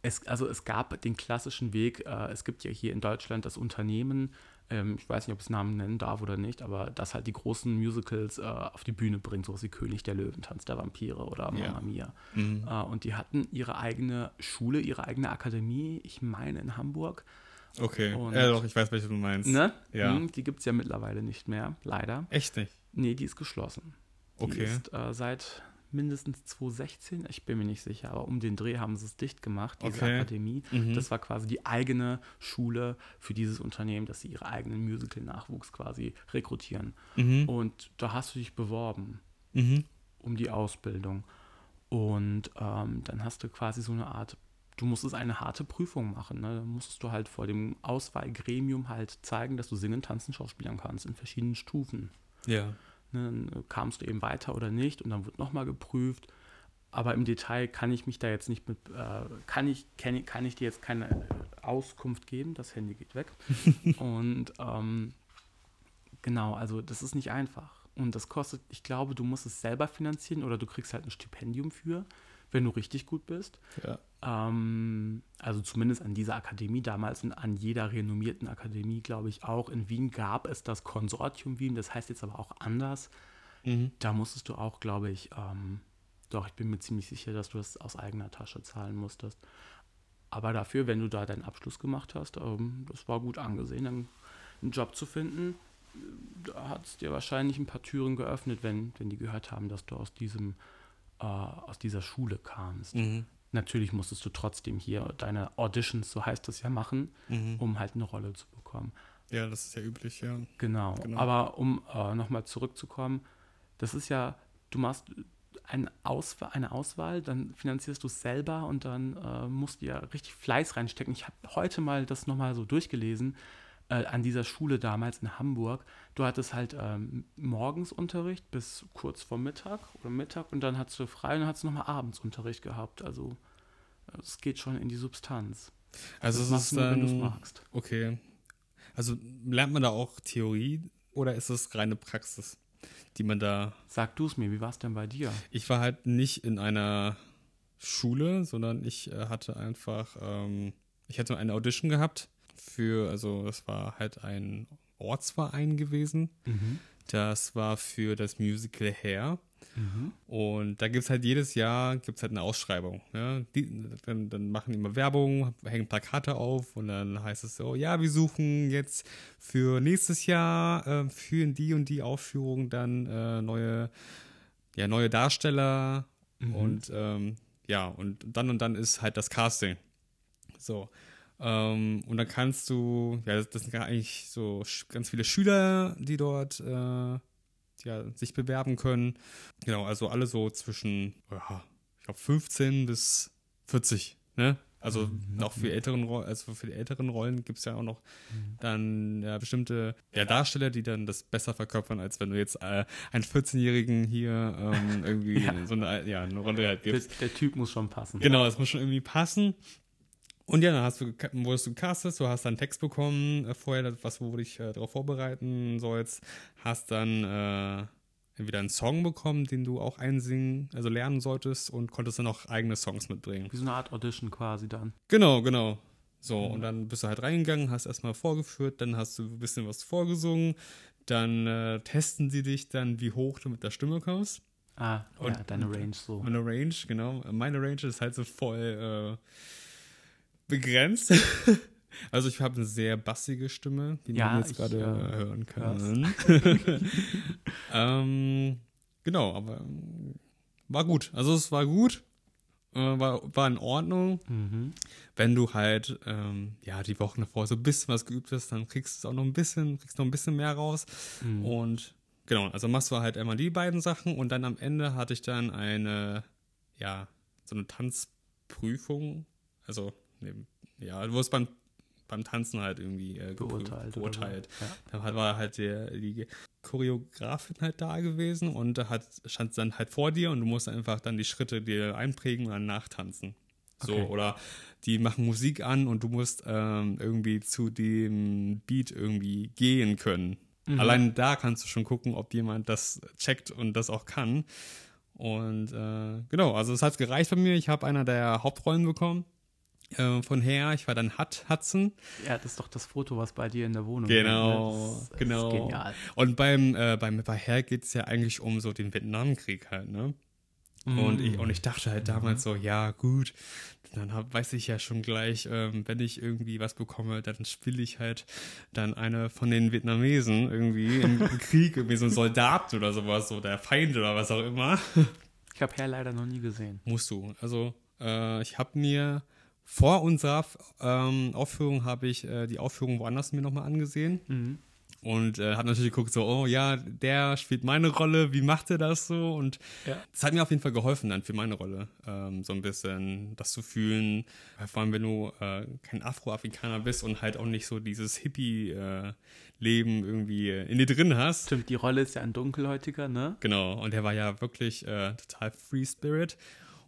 es, also es gab den klassischen Weg, äh, es gibt ja hier in Deutschland das Unternehmen, ähm, ich weiß nicht, ob ich es Namen nennen darf oder nicht, aber das halt die großen Musicals äh, auf die Bühne bringt, sowas wie König der Löwen, Tanz der Vampire oder
Ja.
Mamma Mia.
Mhm.
Äh, und die hatten ihre eigene Schule, ihre eigene Akademie, ich meine in Hamburg.
Okay.
Und-
ja, doch, ich weiß, welche du meinst.
Ne?
Ja.
Hm, die gibt es ja mittlerweile nicht mehr, leider.
Echt nicht.
Nee, die ist geschlossen. Die
Okay.
ist äh, seit mindestens 2016, ich bin mir nicht sicher, aber um den Dreh haben sie es dicht gemacht, diese
Okay.
Akademie.
Mhm.
Das war quasi die eigene Schule für dieses Unternehmen, dass sie ihre eigenen Musical-Nachwuchs quasi rekrutieren.
Mhm.
Und da hast du dich beworben
Mhm.
um die Ausbildung. Und ähm, dann hast du quasi so eine Art, du musstest eine harte Prüfung machen. Ne? Dann musstest du halt vor dem Auswahlgremium halt zeigen, dass du singen, tanzen, schauspielern kannst in verschiedenen Stufen.
Ja.
Ne, dann äh, kamst du eben weiter oder nicht und dann wird nochmal geprüft. Aber im Detail kann ich mich da jetzt nicht mit, äh, kann, ich, kann, ich- kann ich dir jetzt keine äh, Auskunft geben. Das Handy geht weg. und ähm, genau, also das ist nicht einfach. Und das kostet, ich glaube, du musst es selber finanzieren oder du kriegst halt ein Stipendium für, wenn du richtig gut bist.
Ja.
Ähm, also zumindest an dieser Akademie damals und an jeder renommierten Akademie, glaube ich auch. In Wien gab es das Konsortium Wien, das heißt jetzt aber auch anders.
Mhm.
Da musstest du auch, glaube ich, ähm, doch, ich bin mir ziemlich sicher, dass du das aus eigener Tasche zahlen musstest. Aber dafür, wenn du da deinen Abschluss gemacht hast, ähm, das war gut angesehen, dann einen Job zu finden, da hat es dir wahrscheinlich ein paar Türen geöffnet, wenn, wenn die gehört haben, dass du aus diesem, äh, aus dieser Schule kamst.
Mhm.
Natürlich musstest du trotzdem hier deine Auditions, so heißt das ja, machen,
Mhm.
um halt eine Rolle zu bekommen.
Ja, das ist ja üblich, ja.
Genau.
Genau.
Aber um äh, nochmal zurückzukommen, das ist ja, du machst ein Auswahl, eine Auswahl, dann finanzierst du es selber und dann äh, musst du ja richtig Fleiß reinstecken. Ich habe heute mal das nochmal so durchgelesen äh, an dieser Schule damals in Hamburg. Du hattest halt ähm, morgens Unterricht bis kurz vor Mittag oder Mittag und dann hattest du frei und dann hattest du nochmal abends Unterricht gehabt. Also äh, es geht schon in die Substanz.
Also
das
es ist
nur, wenn du es
dann,
magst.
okay. Also lernt man da auch Theorie oder ist es reine Praxis, die man da
Sag du es mir, wie war es denn bei dir?
Ich war halt nicht in einer Schule, sondern ich äh, hatte einfach, ähm, ich hatte eine Audition gehabt für, also das war halt ein Ortsverein gewesen.
Mhm.
Das war für das Musical Hair.
Mhm.
Und da gibt es halt jedes Jahr gibt's halt eine Ausschreibung. Ja? Die, dann, dann machen die immer Werbung, hängen Plakate auf und dann heißt es so, ja, wir suchen jetzt für nächstes Jahr äh, für die und die Aufführung dann äh, neue, ja, neue Darsteller
Mhm.
und ähm, ja, und dann und dann ist halt das Casting. So. Ähm, und dann kannst du, ja, das, das sind eigentlich so ganz viele Schüler, die dort äh, ja, sich bewerben können. Genau, also alle so zwischen, ja, ich glaube 15 bis 40, ne? Also
Mhm.
auch für älteren Rollen, also für die älteren Rollen gibt es ja auch noch
Mhm.
dann ja, bestimmte ja, Darsteller, die dann das besser verkörpern, als wenn du jetzt äh, einen 14-Jährigen hier ähm, irgendwie
Ja.
so eine, ja, eine Rolle halt
Der,
gibst.
der Typ muss schon passen.
Genau, das muss schon irgendwie passen. Und ja, dann hast du, wurdest du gecastet, du hast dann Text bekommen äh, vorher, was wo du dich äh, darauf vorbereiten sollst, hast dann äh, entweder einen Song bekommen, den du auch einsingen, also lernen solltest und konntest dann auch eigene Songs mitbringen.
Wie so eine Art Audition quasi dann.
Genau, genau. So, und dann bist du halt reingegangen, hast erstmal vorgeführt, dann hast du ein bisschen was vorgesungen, dann äh, testen sie dich dann, wie hoch du mit der Stimme kommst.
Ah,
Und-
ja, deine Range so.
Meine Range, genau. Meine Range ist halt so voll äh, begrenzt. also ich habe eine sehr bassige Stimme, die
Ja,
man jetzt gerade
äh,
hören kann. ähm, genau, aber ähm, war gut. Also es war gut. Äh, war, war in Ordnung.
Mhm.
Wenn du halt ähm, ja die Wochen davor so ein bisschen was geübt hast, dann kriegst du es auch noch ein bisschen, kriegst noch ein bisschen mehr raus.
Mhm.
Und genau, also machst du halt einmal die beiden Sachen und dann am Ende hatte ich dann eine, ja, so eine Tanzprüfung. Also, ja, du wirst beim, beim Tanzen halt irgendwie äh,
Beurteilt.
beurteilt.
Ja.
Da war halt der, die Choreografin halt da gewesen und da hat, stand dann halt vor dir und du musst einfach dann die Schritte dir einprägen und dann nachtanzen. So,
Okay.
oder die machen Musik an und du musst ähm, irgendwie zu dem Beat irgendwie gehen können.
Mhm.
Allein da kannst du schon gucken, ob jemand das checkt und das auch kann. Und äh, genau, also es hat gereicht bei mir. Ich habe einer der Hauptrollen bekommen. Äh, von her, ich war dann Hut Hudson.
ja, das ist doch das Foto, was bei dir in der Wohnung
Genau,
ne? das, ist- das
genau.
Ist genial.
Und beim, äh, beim bei Her geht es ja eigentlich um so den Vietnamkrieg halt, ne? Und, ich, und ich dachte halt damals so, ja, gut, dann hab, weiß ich ja schon gleich, ähm, wenn ich irgendwie was bekomme, dann spiele ich halt dann eine von den Vietnamesen irgendwie im, Krieg, irgendwie so ein Soldat oder sowas, oder der Feind oder was auch immer.
Ich habe Herr leider noch nie gesehen.
Musst du. Also, äh, ich habe mir vor unserer ähm, Aufführung habe ich äh, die Aufführung woanders mir nochmal angesehen
Mhm.
und äh, habe natürlich geguckt, so, oh ja, der spielt meine Rolle, wie macht er das so? Und
Ja.
das hat mir auf jeden Fall geholfen dann für meine Rolle, ähm, so ein bisschen das zu fühlen, vor allem wenn du äh, kein Afroafrikaner bist und halt auch nicht so dieses Hippie-Leben irgendwie äh, in dir drin hast.
Stimmt, die Rolle ist ja ein Dunkelhäutiger, ne?
Genau, und er war ja wirklich äh, total Free Spirit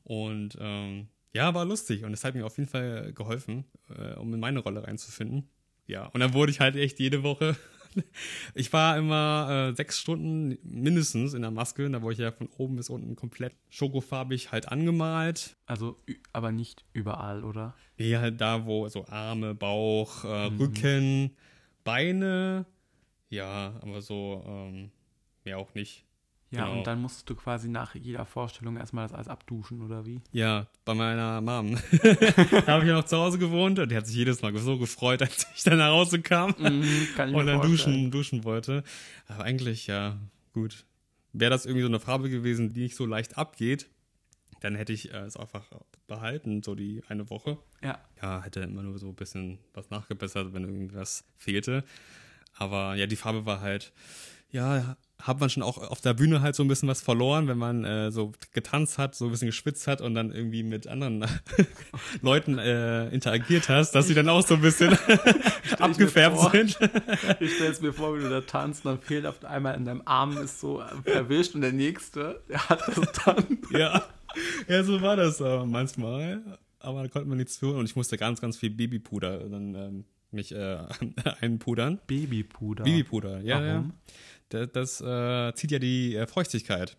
und ähm, ja, war lustig und es hat mir auf jeden Fall geholfen, äh, um in meine Rolle reinzufinden. Ja, und dann wurde ich halt echt jede Woche ich war immer äh, sechs Stunden mindestens in der Maske. Da wurde ich ja von oben bis unten komplett schokofarbig halt angemalt.
Also, aber nicht überall, oder?
Nee, halt da, wo so Arme, Bauch, äh, mhm. Rücken, Beine. Ja, aber so, ähm, ja auch nicht.
Ja, genau. und dann musstest du quasi nach jeder Vorstellung erstmal das alles abduschen, oder wie?
Ja, bei meiner Mom. da habe ich ja noch zu Hause gewohnt und die hat sich jedes Mal so gefreut, als ich dann nach Hause kam mhm, und dann duschen, duschen wollte. Aber eigentlich, ja, gut. Wäre das irgendwie so eine Farbe gewesen, die nicht so leicht abgeht, dann hätte ich äh, es einfach behalten, so die eine Woche.
Ja.
Ja, hätte immer nur so ein bisschen was nachgebessert, wenn irgendwas fehlte. Aber ja, die Farbe war halt, ja, hat man schon auch auf der Bühne halt so ein bisschen was verloren, wenn man äh, so getanzt hat, so ein bisschen geschwitzt hat und dann irgendwie mit anderen Leuten äh, interagiert hast, dass sie dann auch so ein bisschen abgefärbt vor, sind.
ich stelle es mir vor, wie du da tanzt, dann fehlt auf einmal in deinem Arm ist so verwischt und der nächste, der hat das dann.
ja. ja, so war das äh, manchmal, aber da konnte man nichts tun und ich musste ganz, ganz viel Babypuder dann ähm, mich äh, einpudern.
Babypuder?
Babypuder, ja. Warum? Ja das, das äh, zieht ja die äh, Feuchtigkeit.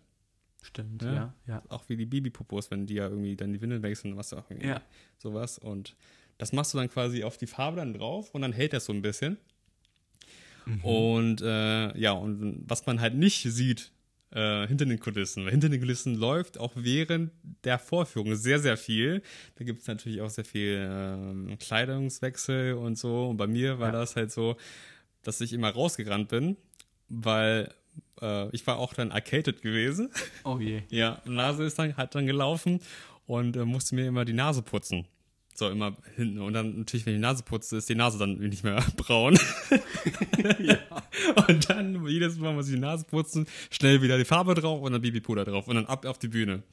Stimmt, ja? ja, ja.
Auch wie die Babybopos, wenn die ja irgendwie dann die Windeln wechseln, was auch irgendwie
ja.
sowas. Und das machst du dann quasi auf die Farbe dann drauf und dann hält das so ein bisschen. Mhm. Und äh, ja, und was man halt nicht sieht äh, hinter den Kulissen, weil hinter den Kulissen läuft auch während der Vorführung sehr, sehr viel. Da gibt es natürlich auch sehr viel äh, Kleidungswechsel und so. Und bei mir war ja. das halt so, dass ich immer rausgerannt bin weil äh, ich war auch dann arcaded gewesen.
Oh je.
ja, Nase ist dann, hat dann gelaufen und äh, musste mir immer die Nase putzen. So, immer hinten. Und dann natürlich, wenn ich die Nase putze, ist die Nase dann nicht mehr braun. ja. Und dann jedes Mal muss ich die Nase putzen, schnell wieder die Farbe drauf und dann Babypuder drauf und dann ab auf die Bühne.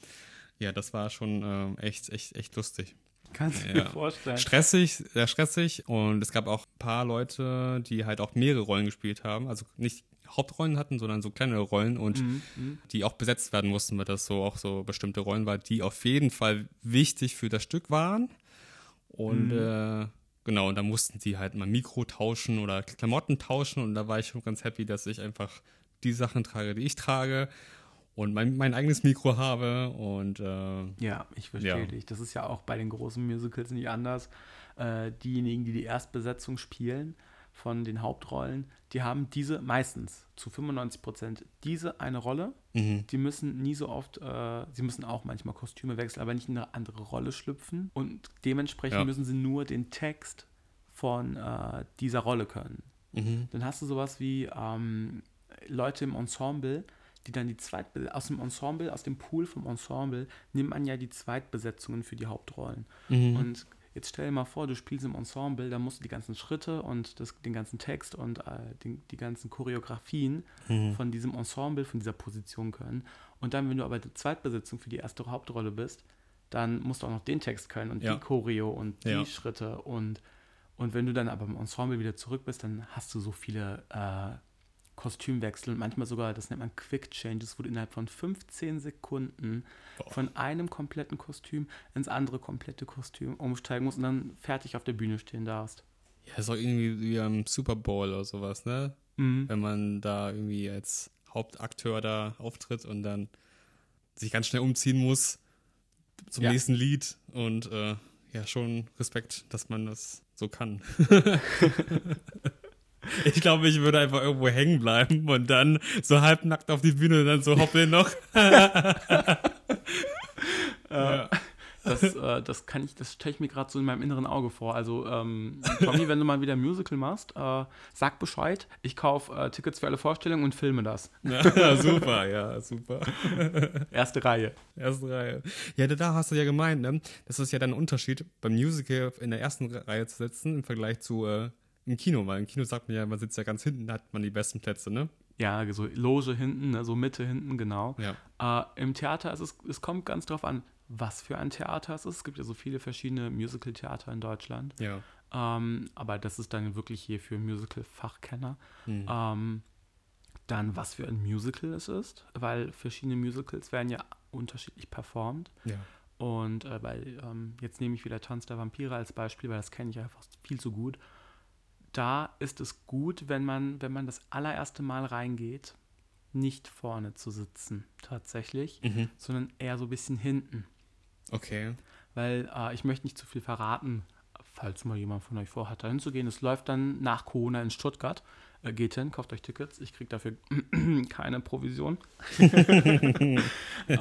Ja, das war schon äh, echt, echt, echt lustig.
Kannst du ja. dir vorstellen.
Stressig, sehr stressig. Und es gab auch ein paar Leute, die halt auch mehrere Rollen gespielt haben. Also nicht Hauptrollen hatten, sondern so kleinere Rollen und mhm, mhm. die auch besetzt werden mussten, weil das so auch so bestimmte Rollen waren, die auf jeden Fall wichtig für das Stück waren. Und mhm. äh, genau, und da mussten die halt mal Mikro tauschen oder Klamotten tauschen und da war ich schon ganz happy, dass ich einfach die Sachen trage, die ich trage und mein, mein eigenes Mikro habe und äh,
ja, ich verstehe ja. dich. Das ist ja auch bei den großen Musicals nicht anders. Äh, diejenigen, die die Erstbesetzung spielen, von den Hauptrollen, die haben diese meistens zu 95 Prozent diese eine Rolle. Mhm. Die müssen nie so oft, äh, sie müssen auch manchmal Kostüme wechseln, aber nicht in eine andere Rolle schlüpfen. Und dementsprechend ja. müssen sie nur den Text von äh, dieser Rolle können. Mhm. Dann hast du sowas wie ähm, Leute im Ensemble, die dann die Zweitbe aus dem Ensemble, aus dem Pool vom Ensemble, nimmt man ja die Zweitbesetzungen für die Hauptrollen. Mhm. Und Jetzt stell dir mal vor, du spielst im Ensemble, da musst du die ganzen Schritte und das, den ganzen Text und äh, die, die ganzen Choreografien mhm. von diesem Ensemble, von dieser Position können. Und dann, wenn du aber die Zweitbesetzung für die erste Hauptrolle bist, dann musst du auch noch den Text können und ja. die Choreo und die ja. Schritte. Und, und wenn du dann aber im Ensemble wieder zurück bist, dann hast du so viele äh, Kostümwechsel und manchmal sogar, das nennt man Quick Changes, wo du innerhalb von 15 Sekunden Boah. von einem kompletten Kostüm ins andere komplette Kostüm umsteigen musst und dann fertig auf der Bühne stehen darfst.
Ja, ist auch irgendwie wie am Super Bowl oder sowas, ne? Mhm. Wenn man da irgendwie als Hauptakteur da auftritt und dann sich ganz schnell umziehen muss zum ja. nächsten Lied und äh, ja, schon Respekt, dass man das so kann. Ich glaube, ich würde einfach irgendwo hängen bleiben und dann so halbnackt auf die Bühne und dann so hoppeln noch.
ja. Das, äh, das kann ich, das stelle ich mir gerade so in meinem inneren Auge vor. Also, ähm, Tommy, wenn du mal wieder ein Musical machst, äh, sag Bescheid. Ich kaufe äh, Tickets für alle Vorstellungen und filme das.
Ja, super, ja, super.
Erste Reihe.
Erste Reihe. Ja, da hast du ja gemeint, ne? Das ist ja dann ein Unterschied, beim Musical in der ersten Reihe zu sitzen im Vergleich zu äh, im Kino, weil im Kino sagt man ja, man sitzt ja ganz hinten, da hat man die besten Plätze, ne?
Ja, so Loge hinten, ne, so Mitte hinten, genau.
Ja.
Äh, Im Theater ist es, es kommt ganz drauf an, was für ein Theater es ist. Es gibt ja so viele verschiedene Musical-Theater in Deutschland.
Ja.
Ähm, aber das ist dann wirklich hier für Musical-Fachkenner. Mhm. Ähm, dann, was für ein Musical es ist, weil verschiedene Musicals werden ja unterschiedlich performt.
Ja.
Und äh, bei, ähm, jetzt nehme ich wieder Tanz der Vampire als Beispiel, weil das kenne ich einfach viel zu gut da ist es gut, wenn man, wenn man das allererste Mal reingeht, nicht vorne zu sitzen, tatsächlich,
Mhm.
sondern eher so ein bisschen hinten.
Okay.
Weil äh, ich möchte nicht zu viel verraten, falls mal jemand von euch vorhat, da hinzugehen. Es läuft dann nach Corona in Stuttgart. Äh, geht hin, kauft euch Tickets. Ich kriege dafür keine Provision. ähm, äh,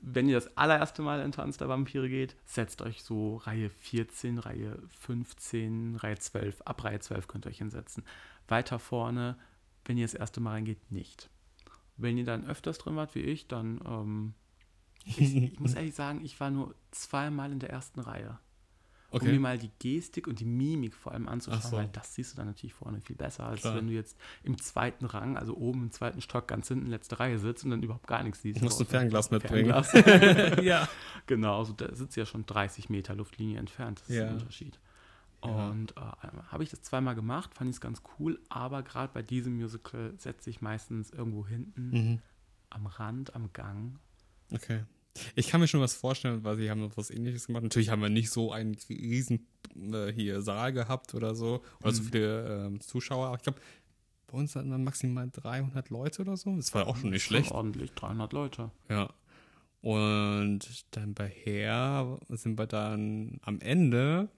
wenn ihr das allererste Mal in Tanz der Vampire geht, setzt euch so Reihe 14, Reihe 15, Reihe 12. Ab Reihe 12 könnt ihr euch hinsetzen. Weiter vorne, wenn ihr das erste Mal reingeht, nicht. Wenn ihr dann öfters drin wart wie ich, dann, ähm, ich, ich muss ehrlich sagen, ich war nur zweimal in der ersten Reihe. Um mir
Okay.
mal die Gestik und die Mimik vor allem anzuschauen,
so.
weil das siehst du dann natürlich vorne viel besser, als
Klar.
wenn du jetzt im zweiten Rang, also oben im zweiten Stock, ganz hinten, letzte Reihe sitzt und dann überhaupt gar nichts siehst.
Du musst ein Fernglas mitbringen.
Fernglas.
ja.
genau, also da sitzt ja schon 30 Meter Luftlinie entfernt. Das ist
Ja.
ein Unterschied.
Ja.
Und äh, habe ich das zweimal gemacht, fand ich es ganz cool, aber gerade bei diesem Musical setze ich meistens irgendwo hinten
Mhm.
am Rand, am Gang.
Okay. Ich kann mir schon was vorstellen, weil sie haben noch was ähnliches gemacht. Natürlich haben wir nicht so einen riesen äh, hier Saal gehabt oder so, oder so
Mhm.
viele ähm, Zuschauer. Aber ich glaube, bei uns hatten wir maximal 300 Leute oder so. Das war auch schon nicht
Schon
schlecht.
ordentlich, 300 Leute.
Ja. Und dann bei Her sind wir dann am Ende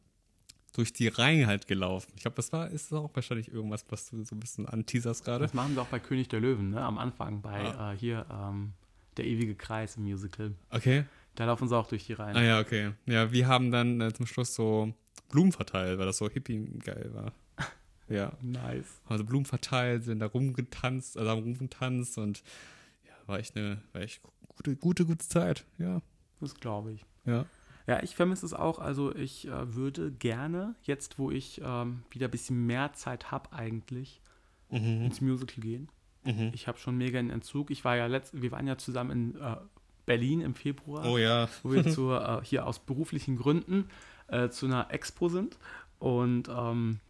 durch die Reihen halt gelaufen. Ich glaube, das war, ist auch wahrscheinlich irgendwas, was du so ein bisschen anteaserst gerade.
Das machen sie auch bei König der Löwen, ne? am Anfang, bei
Ah.
äh, hier ähm, Der ewige Kreis im Musical.
Okay.
Da laufen sie auch durch die Reihen.
Ah ja, okay. Ja, wir haben dann äh, zum Schluss so Blumen verteilt, weil das so hippie-geil war. Ja.
Nice.
Also Blumen verteilt, sind da rumgetanzt, also haben rumgetanzt und ja, war echt eine, war echt gute, gute, gute Zeit. Ja.
Das glaube ich.
Ja.
Ja, ich vermisse es auch. Also ich äh, würde gerne, jetzt wo ich ähm, wieder ein bisschen mehr Zeit habe eigentlich,
Mhm.
ins Musical gehen.
Mhm.
Ich habe schon mega einen Entzug. Ich war ja letzt, wir waren ja zusammen in äh, Berlin im Februar,
Oh ja.
wo wir zu, äh, hier aus beruflichen Gründen äh, zu einer Expo sind. Und ähm,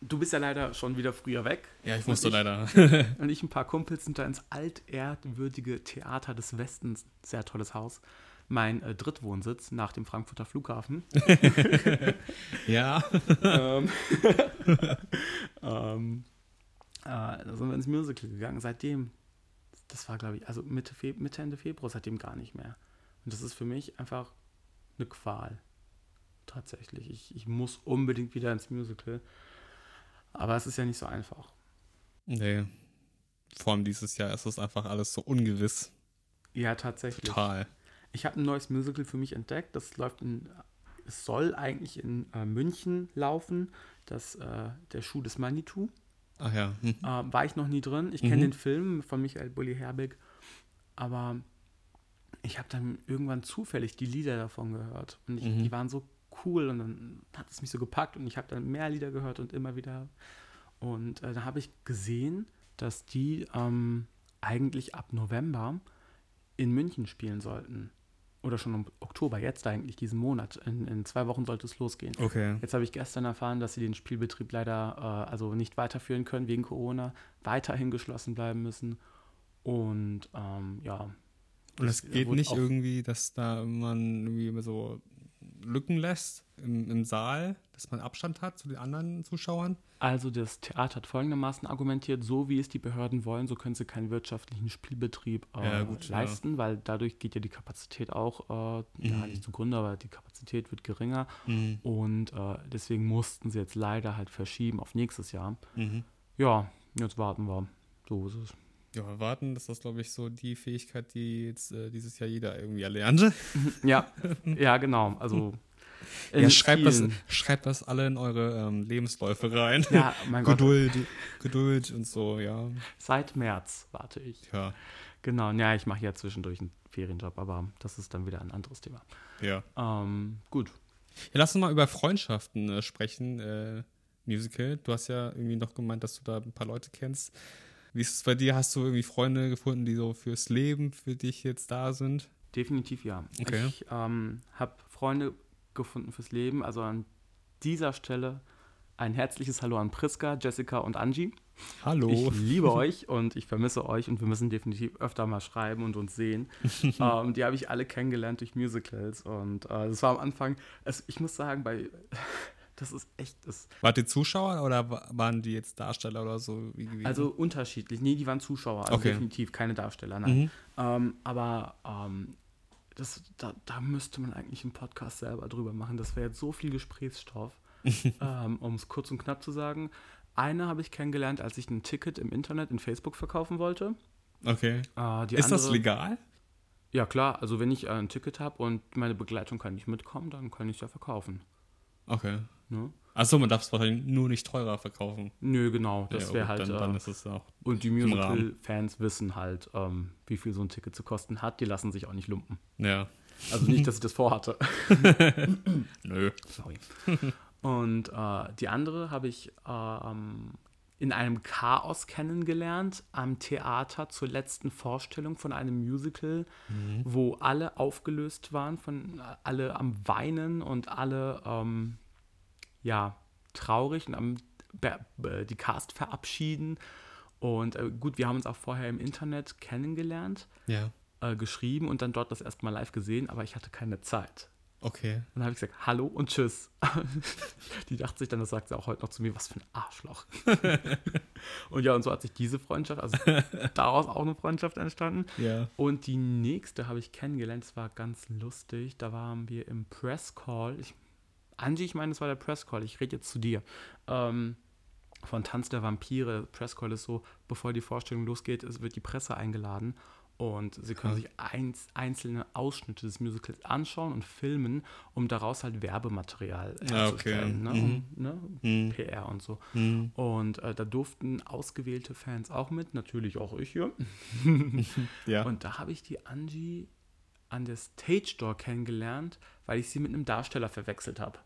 du bist ja leider schon wieder früher weg.
Ja, ich musste
ich-
leider.
Und ich ein paar Kumpels sind da ins altehrwürdige Theater des Westens, sehr tolles Haus, mein äh, Drittwohnsitz nach dem Frankfurter Flughafen.
ja.
ähm, ähm, äh, da sind wir ins Musical gegangen. Seitdem, das war glaube ich, also Mitte, Fe Mitte, Ende Februar, seitdem gar nicht mehr. Und das ist für mich einfach eine Qual. Tatsächlich. Ich, ich muss unbedingt wieder ins Musical. Aber es ist ja nicht so einfach.
Nee. Vor allem dieses Jahr ist das einfach alles so ungewiss.
Ja, tatsächlich.
Total.
Ich habe ein neues Musical für mich entdeckt. Das läuft in, es soll eigentlich in äh, München laufen. Das, äh, der Schuh des Manitou.
Ach ja. Hm.
Äh, war ich noch nie drin. Ich kenne
Mhm.
den Film von Michael Bulli Herbig. Aber ich habe dann irgendwann zufällig die Lieder davon gehört. Und ich,
Mhm.
die waren so cool. Und dann hat es mich so gepackt. Und ich habe dann mehr Lieder gehört und immer wieder. Und äh, da habe ich gesehen, dass die ähm, eigentlich ab November in München spielen sollten. Oder schon im Oktober, jetzt eigentlich diesen Monat. In, in zwei Wochen sollte es losgehen.
Okay.
Jetzt habe ich gestern erfahren, dass sie den Spielbetrieb leider äh, also nicht weiterführen können wegen Corona, weiterhin geschlossen bleiben müssen. Und ähm, ja.
Und es geht nicht irgendwie, dass da man irgendwie so Lücken lässt im, im Saal, dass man Abstand hat zu den anderen Zuschauern?
Also das Theater hat folgendermaßen argumentiert, so wie es die Behörden wollen, so können sie keinen wirtschaftlichen Spielbetrieb äh,
Ja, gut, ja.
leisten, weil dadurch geht ja die Kapazität auch, äh, ja
Mhm.
nicht zugrunde, aber die Kapazität wird geringer.
Mhm.
Und äh, deswegen mussten sie jetzt leider halt verschieben auf nächstes Jahr.
Mhm.
Ja, jetzt warten wir. So ist es.
Ja, warten, das ist, glaube ich, so die Fähigkeit, die jetzt äh, dieses Jahr jeder irgendwie erlernt.
Ja, ja, genau. Also
Ja, schreibt das, schreibt das alle in eure ähm, Lebensläufe rein.
Ja, mein Gott.
Geduld, Geduld und so, ja.
Seit März warte ich.
Ja,
Genau, ja, ich mache ja zwischendurch einen Ferienjob, aber das ist dann wieder ein anderes Thema.
ja.
Ähm, gut.
Ja, lass uns mal über Freundschaften äh, sprechen. Äh, Musical. Du hast ja irgendwie noch gemeint, dass du da ein paar Leute kennst. Wie ist es bei dir? Hast du irgendwie Freunde gefunden, die so fürs Leben für dich jetzt da sind?
Definitiv ja.
Okay.
Ich ähm, habe Freunde gefunden fürs Leben. Also an dieser Stelle ein herzliches Hallo an Priska, Jessica und Angie.
Hallo.
Ich liebe euch und ich vermisse euch und wir müssen definitiv öfter mal schreiben und uns sehen. ähm, die habe ich alle kennengelernt durch Musicals und äh, das war am Anfang, also ich muss sagen, bei Das ist echt. Das
Wart ihr Zuschauer oder wa- waren die jetzt Darsteller oder so?
Also unterschiedlich. Nee, die waren Zuschauer, also
Okay.
definitiv keine Darsteller, nein. Ähm, aber ähm, das, da, da müsste man eigentlich einen Podcast selber drüber machen. Das wäre jetzt so viel Gesprächsstoff. ähm, um es kurz und knapp zu sagen. Eine habe ich kennengelernt, als ich ein Ticket im Internet in Facebook verkaufen wollte.
okay.
Äh,
Ist das
andere-
legal?
Ja, klar. Also, wenn ich äh, ein Ticket habe und meine Begleitung kann nicht mitkommen, dann kann ich es ja verkaufen.
Okay.
Ne?
Achso, man darf es wahrscheinlich nur nicht teurer verkaufen.
Nö, genau. Das
Ja,
wäre halt.
Dann,
äh,
dann ist es auch.
und die. Musical-Fans wissen halt, ähm, wie viel so ein Ticket zu kosten hat. Die lassen sich auch nicht lumpen.
Ja.
Also nicht, dass ich das vorhatte.
Nö.
Sorry. Und äh, die andere habe ich ähm, in einem Chaos kennengelernt am Theater zur letzten Vorstellung von einem Musical, wo alle aufgelöst waren, von äh, alle am Weinen und alle ähm, ja traurig und am die Cast verabschieden. Und äh, gut, wir haben uns auch vorher im Internet kennengelernt,
Ja.
äh, geschrieben und dann dort das erste Mal live gesehen, aber ich hatte keine Zeit.
Okay.
Dann habe ich gesagt, hallo und tschüss. Die dachte sich dann, das sagt sie auch heute noch zu mir, was für ein Arschloch. und ja, und so hat sich diese Freundschaft, also daraus auch eine Freundschaft entstanden.
Ja.
Und die nächste habe ich kennengelernt, das war ganz lustig. Da waren wir im Press Call. Ich, Angie, ich meine, das war der Press Call. Ich rede jetzt zu dir. Ähm, von Tanz der Vampire. Press Call ist so, bevor die Vorstellung losgeht, es wird die Presse eingeladen. Und sie können sich eins, einzelne Ausschnitte des Musicals anschauen und filmen, um daraus halt Werbematerial
Ah, okay.
herzustellen. Ne?
Mhm.
Um, ne?
Mhm.
PR und so.
Mhm.
Und äh, da durften ausgewählte Fans auch mit, natürlich auch ich hier.
Ja.
Und da habe ich die Angie an der Stage Door kennengelernt, weil ich sie mit einem Darsteller verwechselt habe.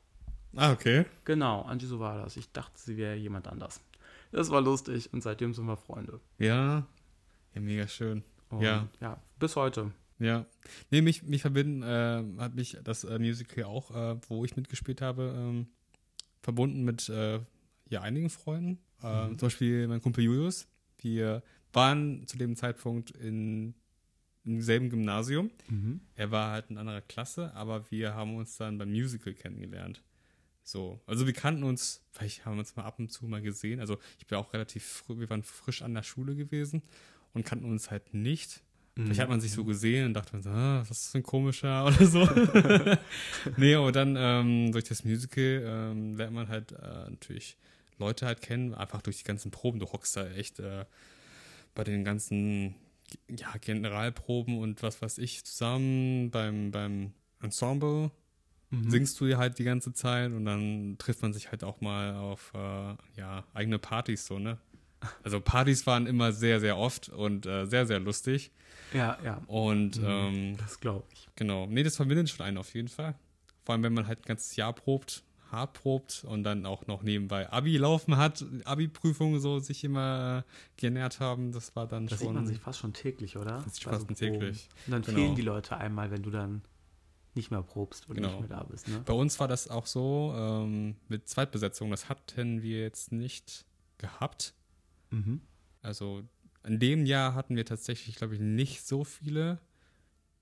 Ah, okay.
Genau, Angie, so war das. Ich dachte, sie wäre jemand anders. Das war lustig und seitdem sind wir Freunde.
Ja. Ja, mega schön.
Und
Ja.
Ja, bis heute.
Ja. Nee, mich, mich verbinden, äh, hat mich das äh, Musical auch, äh, wo ich mitgespielt habe, ähm, verbunden mit äh, ja, einigen Freunden. Äh, Zum Beispiel mein Kumpel Julius. Wir waren zu dem Zeitpunkt in, im selben Gymnasium. Er war halt in anderer Klasse, aber wir haben uns dann beim Musical kennengelernt. So, also wir kannten uns, vielleicht haben wir uns mal ab und zu mal gesehen. Also ich bin auch relativ früh, wir waren frisch an der Schule gewesen und kannten uns halt nicht. Vielleicht hat man sich so gesehen und dachte man so, ah, was ist das für ein komischer oder so. nee, aber dann ähm, durch das Musical ähm, lernt man halt äh, natürlich Leute halt kennen, einfach durch die ganzen Proben. Du hockst da echt äh, bei den ganzen ja, Generalproben und was weiß ich zusammen beim, beim Ensemble singst du halt die ganze Zeit und dann trifft man sich halt auch mal auf äh, ja, eigene Partys so, ne? Also Partys waren immer sehr, sehr oft und äh, sehr, sehr lustig.
Ja, ja.
Und ähm,
Das glaube ich.
genau, nee, das verbindet schon einen auf jeden Fall. Vor allem, wenn man halt ein ganzes Jahr probt, hart probt und dann auch noch nebenbei Abi laufen hat, Abi-Prüfungen so sich immer äh, genährt haben, das war dann
Das
schon.
sieht man sich fast schon täglich, oder?
Das sieht fast
so
täglich.
Und dann
Genau.
fehlen die Leute einmal, wenn du dann nicht mehr probst und
Genau.
nicht mehr da bist. Ne?
Bei uns war das auch so ähm, mit Zweitbesetzung. Das hatten wir jetzt nicht gehabt.
Mhm.
Also in dem Jahr hatten wir tatsächlich, glaube ich, nicht so viele,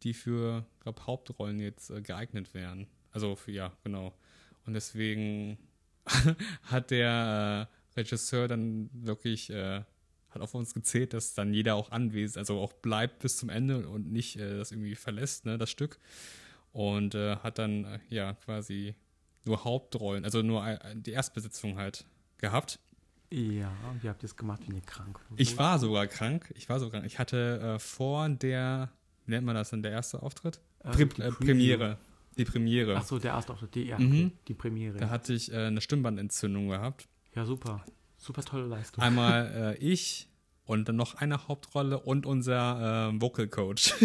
die für, glaube Hauptrollen jetzt äh, geeignet wären. Also für ja, genau. Und deswegen hat der äh, Regisseur dann wirklich äh, hat auf uns gezählt, dass dann jeder auch anwesend, also auch bleibt bis zum Ende und nicht äh, das irgendwie verlässt, ne, das Stück. Und äh, hat dann äh, ja quasi nur Hauptrollen, also nur äh, die Erstbesetzung halt gehabt.
Ja, und wie habt ihr es gemacht, wenn ihr krank wart?
Ich war sogar krank. Ich war sogar krank. Ich hatte äh, vor der, wie nennt man das denn, der erste Auftritt?
Äh,
Pre
die
äh. Premiere. Die Premiere.
Ach so, der erste Auftritt, die, ja,
Mhm.
die Premiere.
Da hatte ich eine Stimmbandentzündung gehabt.
ja, super. Super tolle Leistung.
Einmal ich und dann noch eine Hauptrolle und unser äh, Vocal Coach.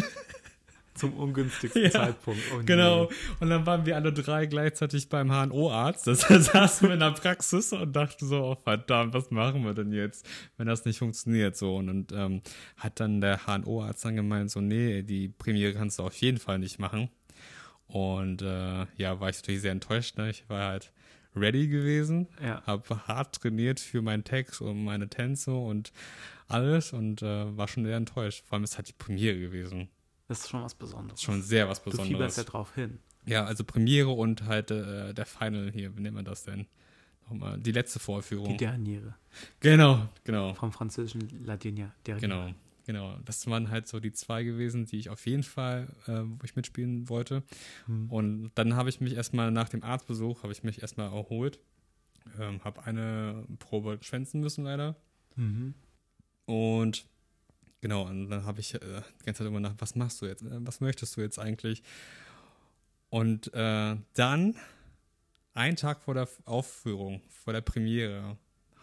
Zum ungünstigsten
Ja,
Zeitpunkt. Oh, nee.
genau. Und dann waren wir alle drei gleichzeitig beim HNO-Arzt. Das saßen wir in der Praxis und dachten so, oh, verdammt, was machen wir denn jetzt, wenn das nicht funktioniert so. Und, und ähm, hat dann der HNO-Arzt dann gemeint, so, nee, die Premiere kannst du auf jeden Fall nicht machen. Und äh, ja, war ich natürlich sehr enttäuscht. Ne? Ich war halt ready gewesen,
Ja.
habe hart trainiert für meinen Text und meine Tänze und alles und äh, war schon sehr enttäuscht. Vor allem ist halt die Premiere gewesen.
Das ist schon was Besonderes.
Schon sehr was
du
Besonderes.
fieberst ja drauf hin.
Ja, also Premiere und halt äh, der Final hier, wie nennt man das denn? Nochmal, die letzte Vorführung.
Die Derniere.
genau, genau.
Vom französischen La Dernière. Dernière.
Genau, genau. Das waren halt so die zwei gewesen, die ich auf jeden Fall, äh, wo ich mitspielen wollte.
Hm.
Und dann habe ich mich erstmal nach dem Arztbesuch, habe ich mich erstmal erholt. Ähm, habe eine Probe schwänzen müssen leider.
Mhm.
Und genau, und dann habe ich äh, die ganze Zeit immer nach, was machst du jetzt? Äh, Was möchtest du jetzt eigentlich? Und äh, dann, einen Tag vor der Aufführung, vor der Premiere,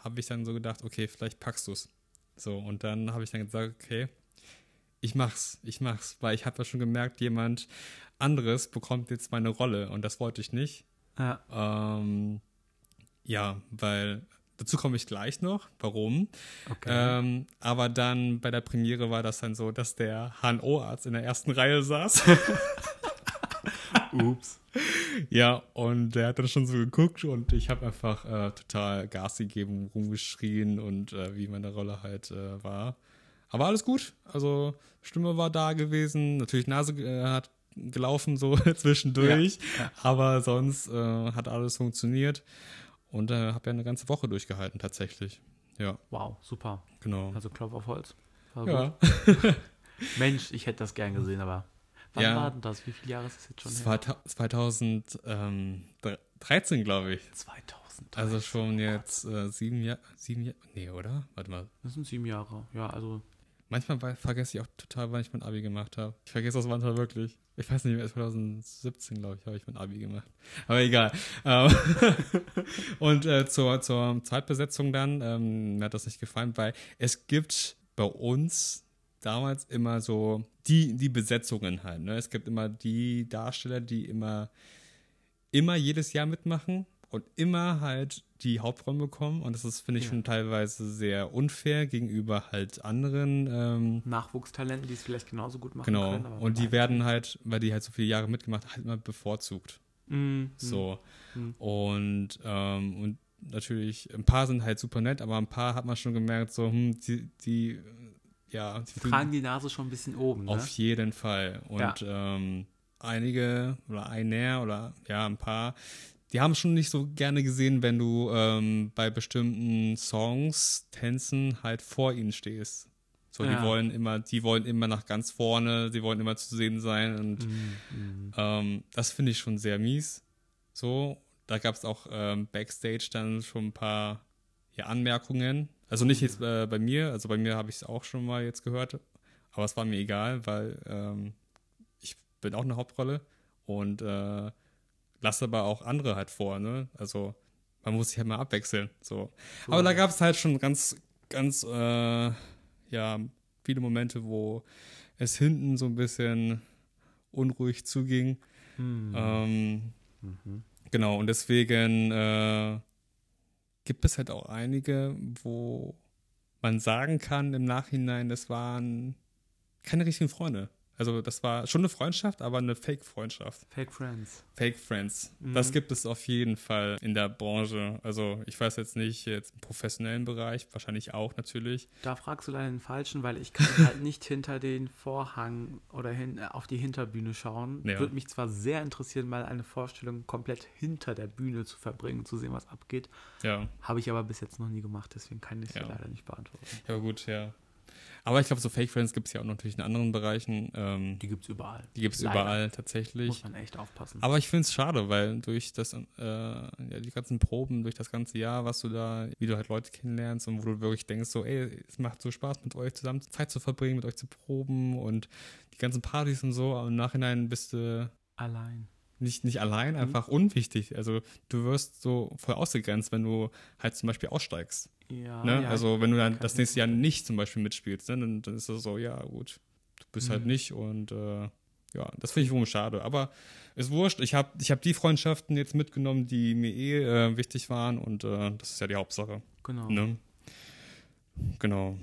habe ich dann so gedacht, okay, vielleicht packst du es. So, und dann habe ich dann gesagt, okay, ich mach's, ich mach's, weil ich habe ja schon gemerkt, jemand anderes bekommt jetzt meine Rolle und das wollte ich nicht.
Ja.
Ähm, ja, weil dazu komme ich gleich noch, warum.
Okay.
Ähm, aber dann bei der Premiere war das dann so, dass der HNO-Arzt in der ersten Reihe saß.
Ups.
ja, und der hat dann schon so geguckt und ich habe einfach äh, total Gas gegeben, rumgeschrien und äh, wie meine Rolle halt äh, war. Aber alles gut. Also Stimme war da gewesen, natürlich Nase äh, hat gelaufen so zwischendurch,
Ja, ja.
aber sonst äh, hat alles funktioniert und äh, habe ja eine ganze Woche durchgehalten tatsächlich. Ja,
Wow, super.
genau.
Also Klopf auf Holz. War
Ja.
Mensch, ich hätte das gern gesehen, aber wann
Ja.
war denn das? Wie viele Jahre ist das jetzt schon her?
2000 2013 glaube ich.
2000.
Also schon jetzt äh, sieben Jahre, sieben Jahre, nee, oder? Warte mal.
Das sind sieben Jahre. Ja, also
Manchmal vergesse ich auch total, wann ich mein Abi gemacht habe. Ich vergesse das manchmal wirklich. Ich weiß nicht mehr, 2017, glaube ich, habe ich mein Abi gemacht. Aber egal. Ähm, Und äh, zur, zur Zweitbesetzung dann, ähm, mir hat das nicht gefallen, weil es gibt bei uns damals immer so die, die Besetzungen halt. Ne? Es gibt immer die Darsteller, die immer, immer jedes Jahr mitmachen und immer halt die Hauptrollen bekommen. Und das ist, finde ich,
Ja.
schon teilweise sehr unfair gegenüber halt anderen. Ähm,
Nachwuchstalenten, die es vielleicht genauso gut machen
genau.
können. aber
Und die werden halt, weil die halt so viele Jahre mitgemacht halt immer bevorzugt.
Mm,
So.
Mhm.
Und, ähm, und natürlich, ein paar sind halt super nett, aber ein paar hat man schon gemerkt, so, hm, die, die ja, die
tragen die Nase schon ein bisschen oben, ne?
auf jeden Fall. Und ähm, einige oder einer oder ja, ein paar, die haben schon nicht so gerne gesehen, wenn du ähm, bei bestimmten Songs, Tänzen halt vor ihnen stehst. So,
Ja.
die wollen immer, die wollen immer nach ganz vorne, die wollen immer zu sehen sein und
Mm, mm.
ähm, das finde ich schon sehr mies. So, da gab es auch ähm, Backstage dann schon ein paar ja, Anmerkungen. Also nicht jetzt äh, bei mir, also bei mir habe ich es auch schon mal jetzt gehört, aber es war mir egal, weil ähm, ich bin auch eine Hauptrolle und äh, lasse aber auch andere halt vor, ne? Also man muss sich halt mal abwechseln. So.
So.
Aber da gab es halt schon ganz, ganz, äh, ja, viele Momente, wo es hinten so ein bisschen unruhig zuging.
Mm.
Ähm,
Mhm.
genau, und deswegen äh, gibt es halt auch einige, wo man sagen kann im Nachhinein, das waren keine richtigen Freunde. Also das war schon eine Freundschaft, aber eine Fake-Freundschaft.
Fake Friends.
Fake Friends.
Mhm.
Das gibt es auf jeden Fall in der Branche. Also ich weiß jetzt nicht, jetzt im professionellen Bereich, wahrscheinlich auch natürlich.
Da fragst du leider den Falschen, weil ich kann halt nicht hinter den Vorhang oder hin, äh, auf die Hinterbühne schauen.
Ja.
Würde mich zwar sehr interessieren, mal eine Vorstellung komplett hinter der Bühne zu verbringen, zu sehen, was abgeht.
Ja,
Habe ich aber bis jetzt noch nie gemacht, deswegen kann ich es
Ja.
leider nicht beantworten.
ja gut, ja. Aber ich glaube, so Fake Friends gibt es ja auch natürlich in anderen Bereichen. Ähm,
Die gibt es überall.
die gibt es überall tatsächlich.
Muss man echt aufpassen.
Aber ich finde es schade, weil durch das, äh, ja, die ganzen Proben, durch das ganze Jahr, was du da, wie du halt Leute kennenlernst und wo du wirklich denkst, so, ey, es macht so Spaß, mit euch zusammen Zeit zu verbringen, mit euch zu proben und die ganzen Partys und so, aber im Nachhinein bist du
Allein.
Nicht, nicht allein,
Mhm.
einfach unwichtig. Also du wirst so voll ausgegrenzt, wenn du halt zum Beispiel aussteigst.
Ja,
ne?
Ja,
also wenn du dann das nächste Jahr nicht zum Beispiel mitspielst, ne? dann, dann ist es so, ja gut, du bist halt
Mhm.
nicht und äh, ja, das finde ich wohl schade. Aber ist wurscht, ich habe ich hab die Freundschaften jetzt mitgenommen, die mir eh äh, wichtig waren und äh, das ist ja die Hauptsache.
Genau.
Ne? Genau.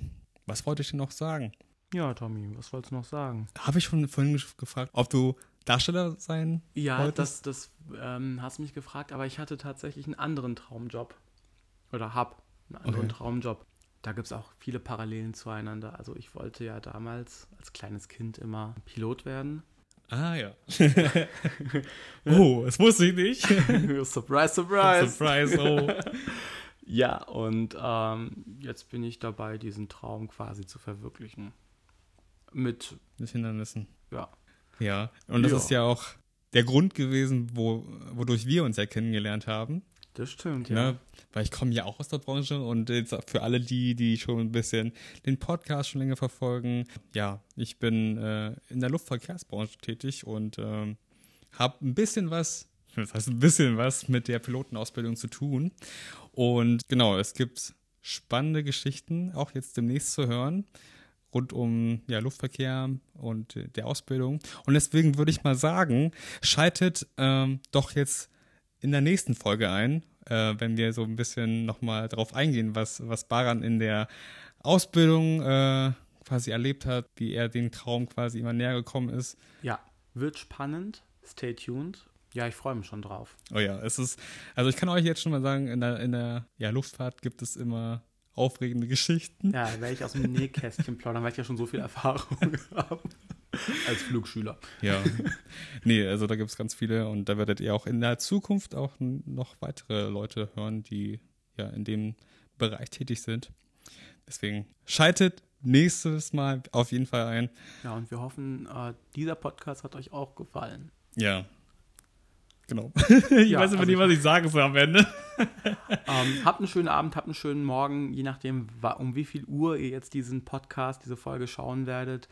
Was wollte ich denn noch sagen?
Ja, Tommy, was wolltest du noch sagen?
Habe ich schon vorhin ge- gefragt, ob du Darsteller sein
Ja,
wolltest?
das, das ähm, hast mich gefragt, aber ich hatte tatsächlich einen anderen Traumjob. Oder hab einen anderen
Okay.
Traumjob. da gibt es auch viele Parallelen zueinander. Also ich wollte ja damals als kleines Kind immer Pilot werden.
Ah ja. oh, das wusste ich nicht.
surprise, surprise.
Surprise, oh.
ja, und ähm, jetzt bin ich dabei, diesen Traum quasi zu verwirklichen. Mit,
Mit Hindernissen.
ja,
Ja, und das
Ja.
ist ja auch der Grund gewesen, wo, wodurch wir uns ja kennengelernt haben.
das stimmt, ja.
Ne? Weil ich komme ja auch aus der Branche und jetzt für alle die, die schon ein bisschen den Podcast schon länger verfolgen, ja, ich bin äh, in der Luftverkehrsbranche tätig und ähm, habe ein bisschen was, das heißt ein bisschen was mit der Pilotenausbildung zu tun. Und genau, es gibt spannende Geschichten, auch jetzt demnächst zu hören, rund um ja, Luftverkehr und äh, der Ausbildung. Und deswegen würde ich mal sagen, schaltet ähm, doch jetzt in der nächsten Folge ein, äh, wenn wir so ein bisschen nochmal drauf eingehen, was, was Baran in der Ausbildung äh, quasi erlebt hat, wie er den Traum quasi immer näher gekommen ist.
Ja, wird spannend. Stay tuned. Ja, ich freue mich schon drauf.
Oh ja, es ist, also ich kann euch jetzt schon mal sagen, in der, in der ja, Luftfahrt gibt es immer aufregende Geschichten.
Ja, werde ich aus dem Nähkästchen plaudern, weil ich ja schon so viel Erfahrung habe als Flugschüler.
Ja. nee, also da gibt es ganz viele und da werdet ihr auch in der Zukunft auch noch weitere Leute hören, die ja in dem Bereich tätig sind. Deswegen schaltet nächstes Mal auf jeden Fall ein.
Ja, und wir hoffen, äh, dieser Podcast hat euch auch gefallen.
Ja. Genau. ich
Ja,
weiß immer
also
nicht, was ich sagen soll am Ende.
Ähm, habt einen schönen Abend, habt einen schönen Morgen, je nachdem, um wie viel Uhr ihr jetzt diesen Podcast, diese Folge schauen werdet.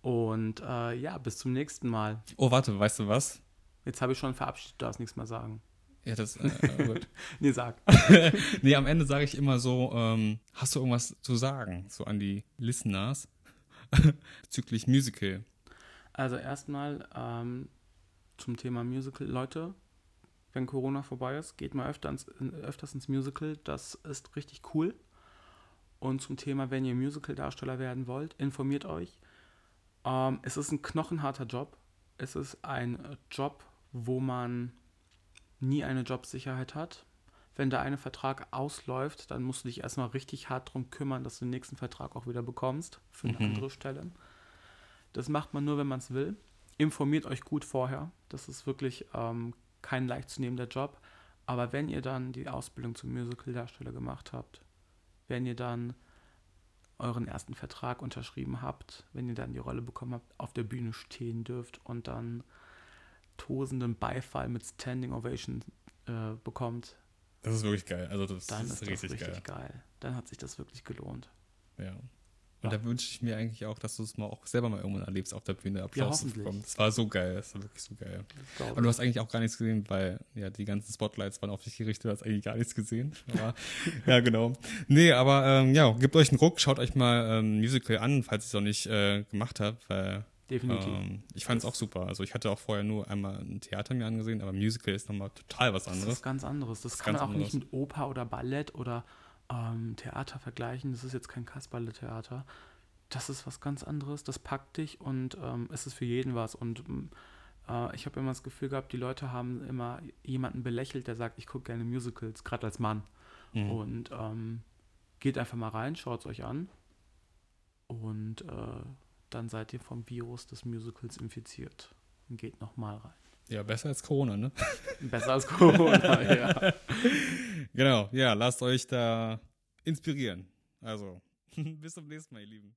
Und äh, ja, bis zum nächsten Mal.
Oh, warte, weißt du was?
Jetzt habe ich schon verabschiedet, du darfst nichts mehr sagen.
Ja, das. Äh, gut.
Nee, sag.
nee, am Ende sage ich immer so: ähm, Hast du irgendwas zu sagen, so an die Listeners bezüglich Musical?
Also erstmal ähm, zum Thema Musical. Leute, wenn Corona vorbei ist, geht mal öfter ins, in- öfters ins Musical. Das ist richtig cool. Und zum Thema, wenn ihr Musical-Darsteller werden wollt, informiert euch. Ähm, es ist ein knochenharter Job. Es ist ein Job, wo man nie eine Jobsicherheit hat. Wenn der eine Vertrag ausläuft, dann musst du dich erstmal richtig hart darum kümmern, dass du den nächsten Vertrag auch wieder bekommst für eine
Mhm.
andere Stelle. Das macht man nur, wenn man es will. Informiert euch gut vorher. Das ist wirklich ähm, kein leicht zu nehmender Job. Aber wenn ihr dann die Ausbildung zum Musical-Darsteller gemacht habt, wenn ihr dann euren ersten Vertrag unterschrieben habt, wenn ihr dann die Rolle bekommen habt, auf der Bühne stehen dürft und dann tosenden Beifall mit Standing Ovation äh, bekommt,
Das ist wirklich geil. Also, das
dann
ist,
ist, das
richtig,
richtig
geil.
geil. Dann hat sich das wirklich gelohnt.
Ja. Und
Ja.
da wünsche ich mir eigentlich auch, dass du es mal auch selber mal irgendwann erlebst, auf der Bühne Applaus zu
hoffentlich.
bekommen. Das war so geil, das war wirklich so geil.
Das
Und du hast eigentlich auch gar nichts gesehen, weil ja die ganzen Spotlights waren auf dich gerichtet, du hast eigentlich gar nichts gesehen. Aber, ja, genau. Nee, aber ähm, ja, gebt euch einen Ruck, schaut euch mal ähm, Musical an, falls ihr es noch nicht äh, gemacht habt, weil
Definitiv.
ähm, ich fand es auch super. Also ich hatte auch vorher nur einmal ein Theater mir angesehen, aber Musical ist nochmal total was
Das ist
anderes.
ganz anderes. Das,
ist
kann man auch nicht
anderes.
mit Oper oder Ballett oder ähm, Theater vergleichen. Das ist jetzt kein Kasperle-Theater. Das ist was ganz anderes. Das packt dich und ähm, es ist für jeden was. Und ähm, äh, ich habe immer das Gefühl gehabt, die Leute haben immer jemanden belächelt, der sagt, ich gucke gerne Musicals, gerade als Mann.
Mhm.
Und ähm, geht einfach mal rein, schaut es euch an. Und äh, dann seid ihr vom Virus des Musicals infiziert. Und geht nochmal rein.
Ja, besser als Corona, ne?
Besser als Corona, ja.
Genau, ja, lasst euch da inspirieren. Also, bis zum nächsten Mal, ihr Lieben.